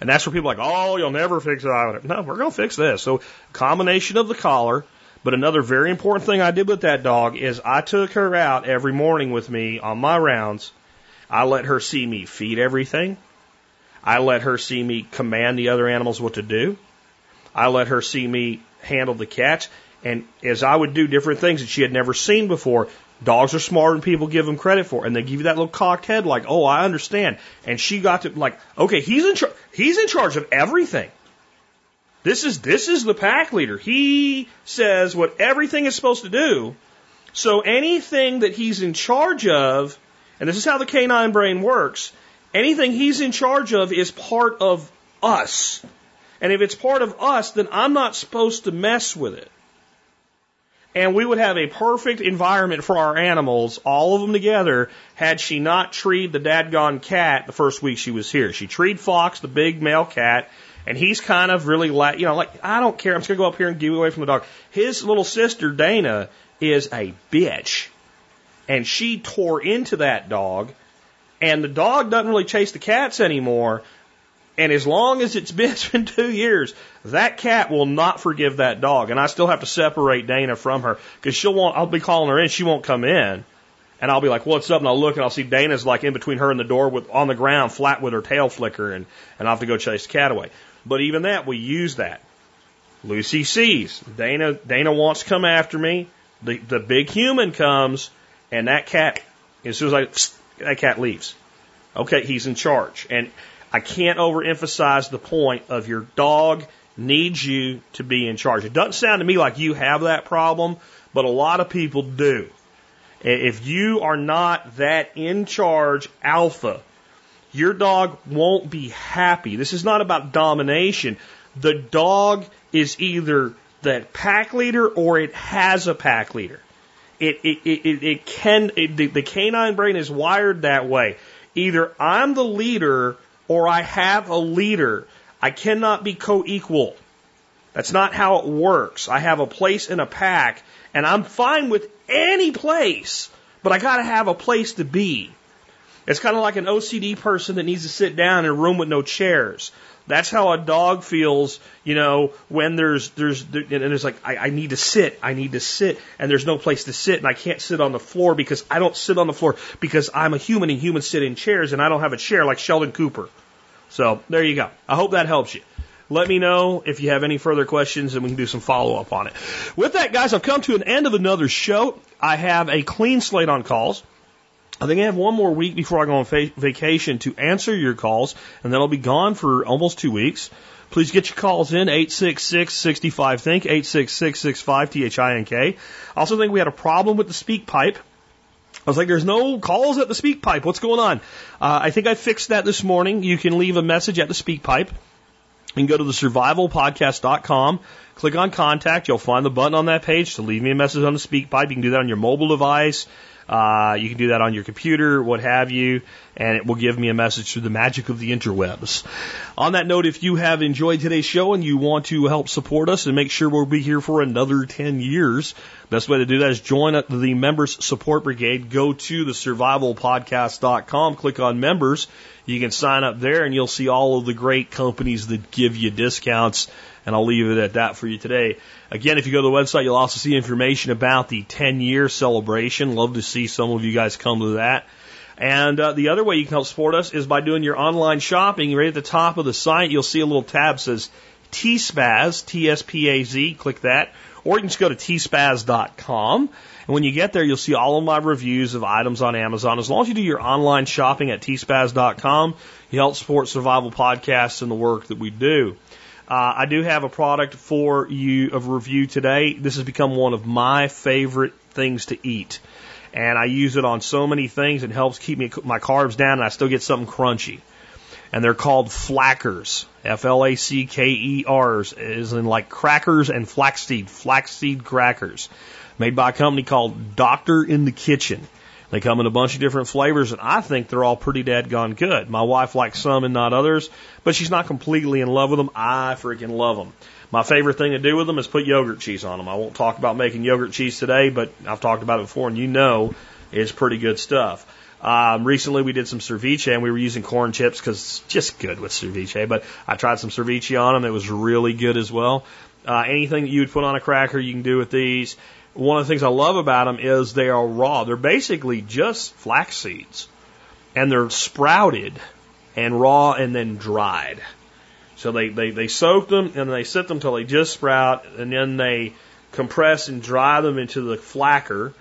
And that's where people are like, oh, you'll never fix it. No, we're going to fix this. So, combination of the collar, but another very important thing I did with that dog is I took her out every morning with me on my rounds. I let her see me feed everything. I let her see me command the other animals what to do. I let her see me handle the cats. And as I would do different things that she had never seen before, Dogs are smarter than people give them credit for, and they give you that little cocked head, like, "Oh, I understand." And she got to like, "Okay, he's in charge. He's in charge of everything. This is this is the pack leader. He says what everything is supposed to do. So anything that he's in charge of, and this is how the canine brain works. Anything he's in charge of is part of us. And if it's part of us, then I'm not supposed to mess with it and we would have a perfect environment for our animals, all of them together, had she not treed the dadgone cat the first week she was here. She treed Fox, the big male cat, and he's kind of really like, you know, like, I don't care, I'm just gonna go up here and get away from the dog. His little sister, Dana, is a bitch. And she tore into that dog, and the dog doesn't really chase the cats anymore, and as long as it's been, it's been two years, that cat will not forgive that dog. And I still have to separate Dana from her because she'll want, I'll be calling her in. She won't come in. And I'll be like, what's up? And I'll look and I'll see Dana's like in between her and the door with, on the ground, flat with her tail flicker. And, and I'll have to go chase the cat away. But even that, we use that. Lucy sees. Dana, Dana wants to come after me. The, the big human comes and that cat, as soon as I, that cat leaves. Okay, he's in charge. And I can't overemphasize the point of your dog needs you to be in charge. It doesn't sound to me like you have that problem, but a lot of people do. If you are not that in charge alpha, your dog won't be happy. This is not about domination. The dog is either the pack leader or it has a pack leader. It, it, it, it can, it, the, the canine brain is wired that way. Either I'm the leader or I have a leader. I cannot be co-equal. That's not how it works. I have a place in a pack and I'm fine with any place, but I gotta have a place to be. It's kind of like an OCD person that needs to sit down in a room with no chairs. That's how a dog feels, you know, when there's, there's, and it's like, I, I need to sit, I need to sit, and there's no place to sit, and I can't sit on the floor because I don't sit on the floor because I'm a human and humans sit in chairs and I don't have a chair like Sheldon Cooper. So there you go. I hope that helps you. Let me know if you have any further questions and we can do some follow up on it. With that, guys, I've come to an end of another show. I have a clean slate on calls. I think I have one more week before I go on va- vacation to answer your calls, and then I'll be gone for almost two weeks. Please get your calls in, 866-65-THINK, 866-65-THINK. I also think we had a problem with the SpeakPipe. I was like, there's no calls at the SpeakPipe. What's going on? Uh, I think I fixed that this morning. You can leave a message at the SpeakPipe. Can go to the survivalpodcast.com, click on contact. You'll find the button on that page to leave me a message on the SpeakPipe. You can do that on your mobile device. Uh, you can do that on your computer, what have you, and it will give me a message through the magic of the interwebs. On that note, if you have enjoyed today's show and you want to help support us and make sure we'll be here for another 10 years, best way to do that is join the members support brigade. Go to the survivalpodcast.com, click on members. You can sign up there and you'll see all of the great companies that give you discounts. And I'll leave it at that for you today. Again, if you go to the website, you'll also see information about the 10 year celebration. Love to see some of you guys come to that. And uh, the other way you can help support us is by doing your online shopping. Right at the top of the site, you'll see a little tab that says TSPAZ, T-S-P-A-Z. Click that. Or you can just go to tspaz.com. And when you get there, you'll see all of my reviews of items on Amazon. As long as you do your online shopping at tspaz.com, you help support Survival Podcasts and the work that we do. Uh, I do have a product for you of review today. This has become one of my favorite things to eat. And I use it on so many things. It helps keep me, my carbs down and I still get something crunchy. And they're called flackers. F-L-A-C-K-E-R's is in like crackers and flaxseed, flaxseed crackers made by a company called Doctor in the Kitchen. They come in a bunch of different flavors, and I think they're all pretty gone good. My wife likes some and not others, but she's not completely in love with them. I freaking love them. My favorite thing to do with them is put yogurt cheese on them. I won't talk about making yogurt cheese today, but I've talked about it before, and you know it's pretty good stuff. Um, recently, we did some ceviche, and we were using corn chips because it's just good with ceviche. But I tried some ceviche on them; it was really good as well. Uh, anything that you would put on a cracker, you can do with these one of the things I love about them is they are raw. They're basically just flax seeds, and they're sprouted and raw and then dried. So they, they, they soak them and they sit them till they just sprout, and then they compress and dry them into the flacker,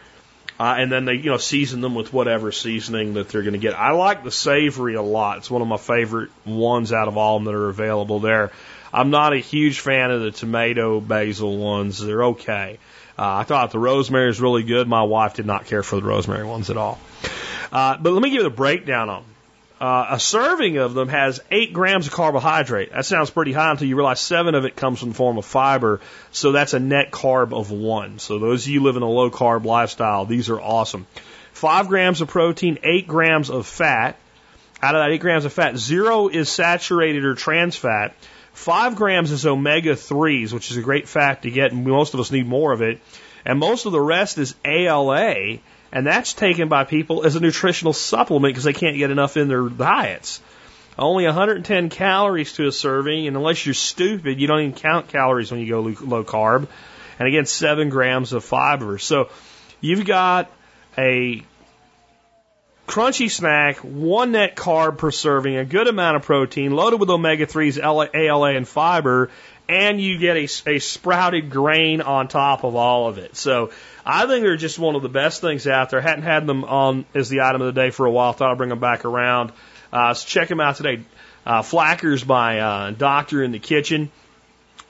uh, and then they you know season them with whatever seasoning that they're going to get. I like the savory a lot. It's one of my favorite ones out of all them that are available there. I'm not a huge fan of the tomato basil ones. They're okay. Uh, I thought the rosemary is really good. My wife did not care for the rosemary ones at all. Uh, but let me give you the breakdown on them. Uh, a serving of them has eight grams of carbohydrate. That sounds pretty high until you realize seven of it comes from the form of fiber. So that's a net carb of one. So those of you live in a low carb lifestyle, these are awesome. Five grams of protein, eight grams of fat. Out of that eight grams of fat, zero is saturated or trans fat. Five grams is omega 3s, which is a great fat to get, and most of us need more of it. And most of the rest is ALA, and that's taken by people as a nutritional supplement because they can't get enough in their diets. Only 110 calories to a serving, and unless you're stupid, you don't even count calories when you go low carb. And again, seven grams of fiber. So you've got a crunchy snack, one net carb per serving, a good amount of protein, loaded with omega 3s, ALA, and fiber, and you get a, a sprouted grain on top of all of it. So I think they're just one of the best things out there. Hadn't had them on as the item of the day for a while. Thought I'd bring them back around. Uh, so check them out today. Uh, Flackers by uh, Doctor in the Kitchen.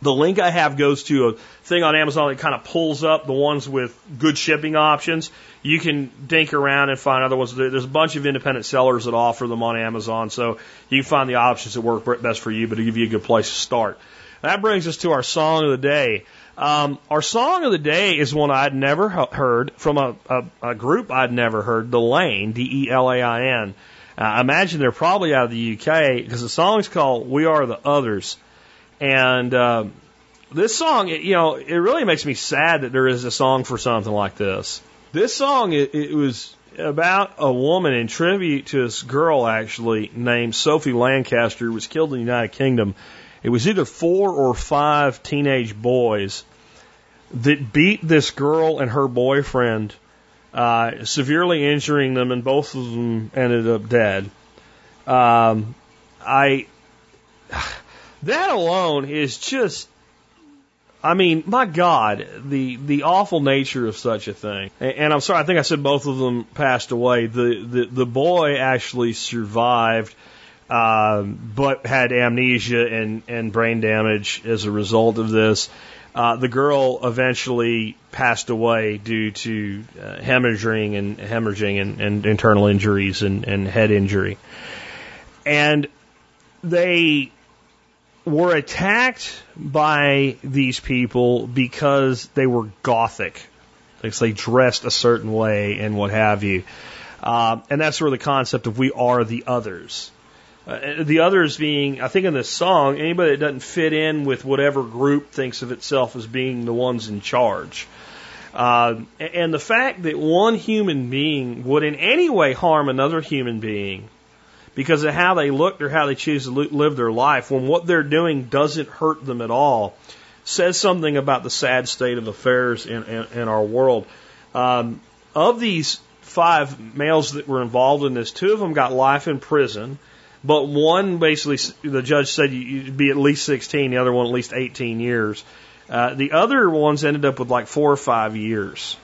The link I have goes to a thing on Amazon that kind of pulls up the ones with good shipping options. You can dink around and find other ones. There's a bunch of independent sellers that offer them on Amazon, so you can find the options that work best for you, but to give you a good place to start. That brings us to our song of the day. Um, our song of the day is one I'd never heard from a, a, a group I'd never heard, Delain, D-E-L-A-I-N. Uh, I imagine they're probably out of the UK because the song's called "We Are the Others." And uh, this song, it, you know, it really makes me sad that there is a song for something like this. This song, it, it was about a woman in tribute to this girl actually named Sophie Lancaster who was killed in the United Kingdom. It was either four or five teenage boys that beat this girl and her boyfriend, uh, severely injuring them, and both of them ended up dead. Um, I that alone is just I mean, my God, the the awful nature of such a thing. And, and I'm sorry, I think I said both of them passed away. The the the boy actually survived, um, but had amnesia and and brain damage as a result of this. Uh, the girl eventually passed away due to uh, hemorrhaging and hemorrhaging and, and internal injuries and, and head injury. And they were attacked by these people because they were gothic. Like they dressed a certain way and what have you. Uh, and that's of the concept of we are the others. Uh, the others being, I think in this song, anybody that doesn't fit in with whatever group thinks of itself as being the ones in charge. Uh, and the fact that one human being would in any way harm another human being because of how they look or how they choose to live their life when what they're doing doesn't hurt them at all says something about the sad state of affairs in, in, in our world. Um, of these five males that were involved in this, two of them got life in prison, but one basically, the judge said you'd be at least 16, the other one at least 18 years. Uh, the other ones ended up with like four or five years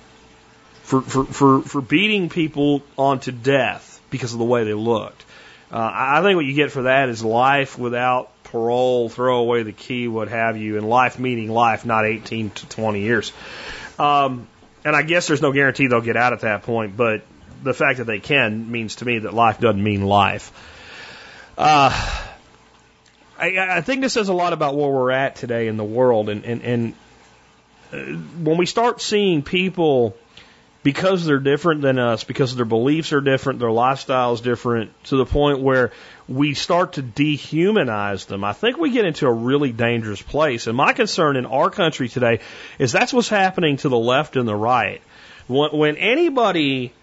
for, for, for, for beating people onto death because of the way they looked. Uh, I think what you get for that is life without parole, throw away the key, what have you, and life meaning life, not 18 to 20 years. Um, and I guess there's no guarantee they'll get out at that point, but the fact that they can means to me that life doesn't mean life. Uh, I, I think this says a lot about where we're at today in the world, and and, and uh, when we start seeing people because they're different than us, because their beliefs are different, their lifestyle is different, to the point where we start to dehumanize them, I think we get into a really dangerous place. And my concern in our country today is that's what's happening to the left and the right. When, when anybody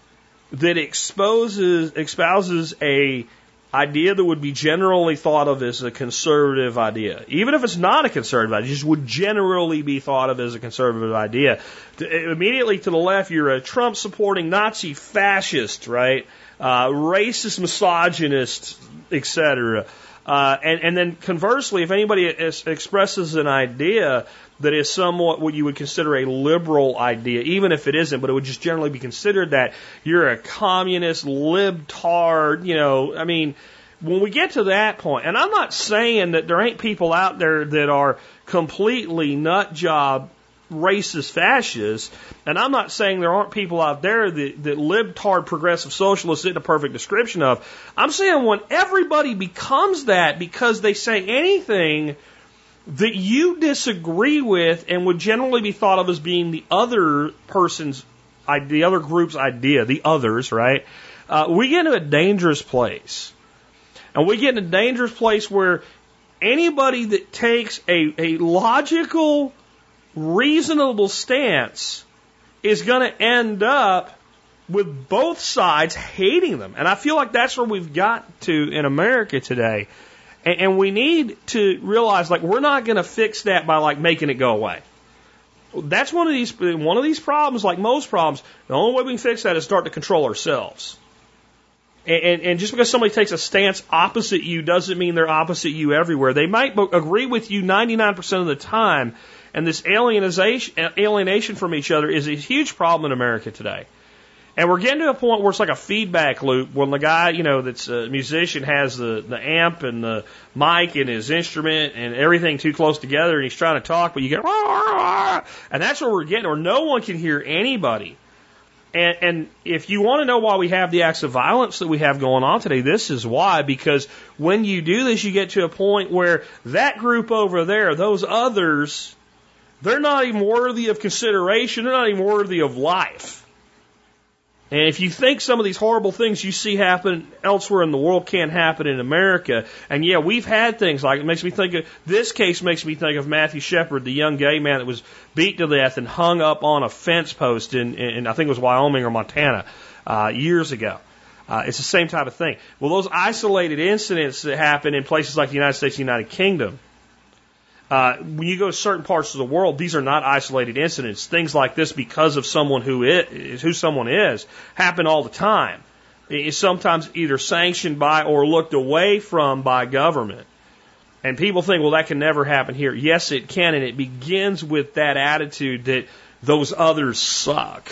that exposes, espouses a idea that would be generally thought of as a conservative idea, even if it's not a conservative idea, just would generally be thought of as a conservative idea. To, immediately to the left, you're a Trump supporting Nazi fascist, right? Uh, racist, misogynist, etc. Uh, and, and then conversely, if anybody is, expresses an idea that is somewhat what you would consider a liberal idea, even if it isn't, but it would just generally be considered that you're a communist, libtard, you know, I mean, when we get to that point, and I'm not saying that there ain't people out there that are completely nut job racist fascists, and I'm not saying there aren't people out there that, that libtard progressive socialists isn't a perfect description of. I'm saying when everybody becomes that because they say anything that you disagree with and would generally be thought of as being the other person's, the other group's idea, the others, right? Uh, we get into a dangerous place. And we get in a dangerous place where anybody that takes a, a logical, reasonable stance is going to end up with both sides hating them. And I feel like that's where we've got to in America today. And, and we need to realize like we're not going to fix that by like making it go away. That's one of these one of these problems, like most problems. The only way we can fix that is start to control ourselves. And, and, and, just because somebody takes a stance opposite you doesn't mean they're opposite you everywhere. They might agree with you 99% of the time. And this alienation, alienation from each other is a huge problem in America today. And we're getting to a point where it's like a feedback loop when the guy, you know, that's a musician has the, the amp and the mic and his instrument and everything too close together and he's trying to talk, but you get, and that's where we're getting, or no one can hear anybody. And, and if you want to know why we have the acts of violence that we have going on today, this is why. Because when you do this, you get to a point where that group over there, those others, they're not even worthy of consideration. They're not even worthy of life. And if you think some of these horrible things you see happen elsewhere in the world can't happen in America, and yeah, we've had things like it makes me think of this case makes me think of Matthew Shepard, the young gay man that was beat to death and hung up on a fence post in, in I think it was Wyoming or Montana uh, years ago. Uh, it's the same type of thing. Well, those isolated incidents that happen in places like the United States, United Kingdom, uh, when you go to certain parts of the world, these are not isolated incidents. Things like this, because of someone who is who someone is, happen all the time. It's sometimes either sanctioned by or looked away from by government. And people think, well, that can never happen here. Yes, it can, and it begins with that attitude that those others suck.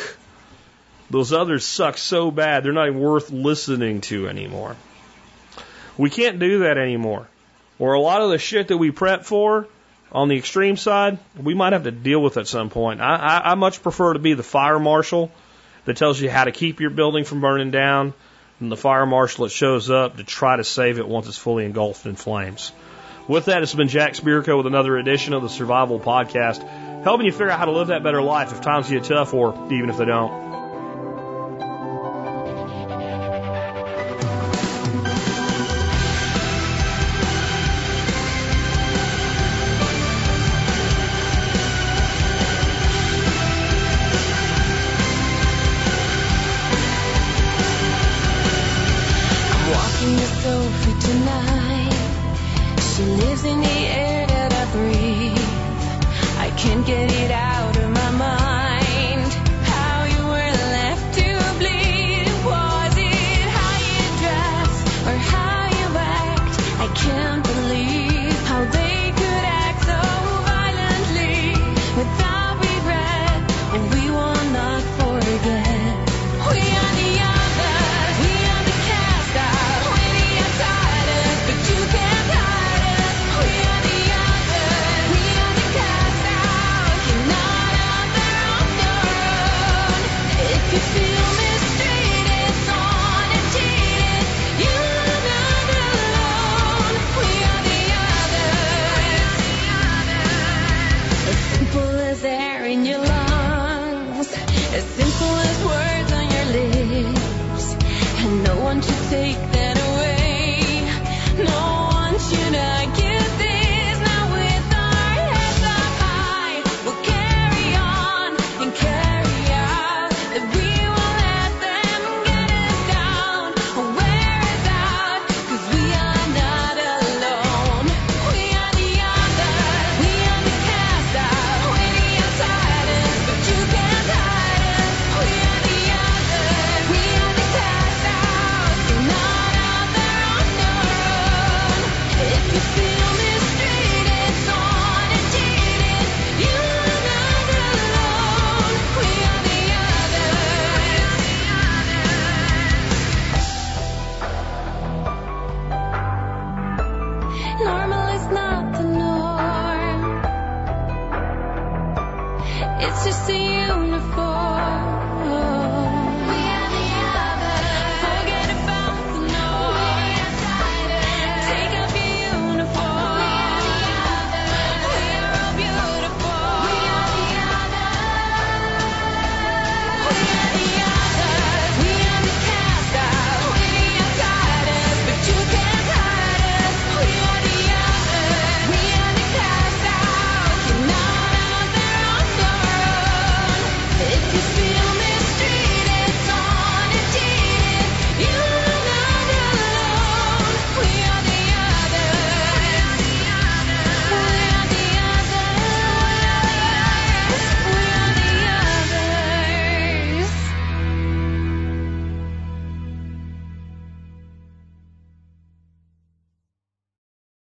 Those others suck so bad, they're not even worth listening to anymore. We can't do that anymore. Or a lot of the shit that we prep for on the extreme side, we might have to deal with at some point. I, I, I much prefer to be the fire marshal that tells you how to keep your building from burning down than the fire marshal that shows up to try to save it once it's fully engulfed in flames. With that, it's been Jack Spirko with another edition of the Survival Podcast, helping you figure out how to live that better life if times get tough or even if they don't.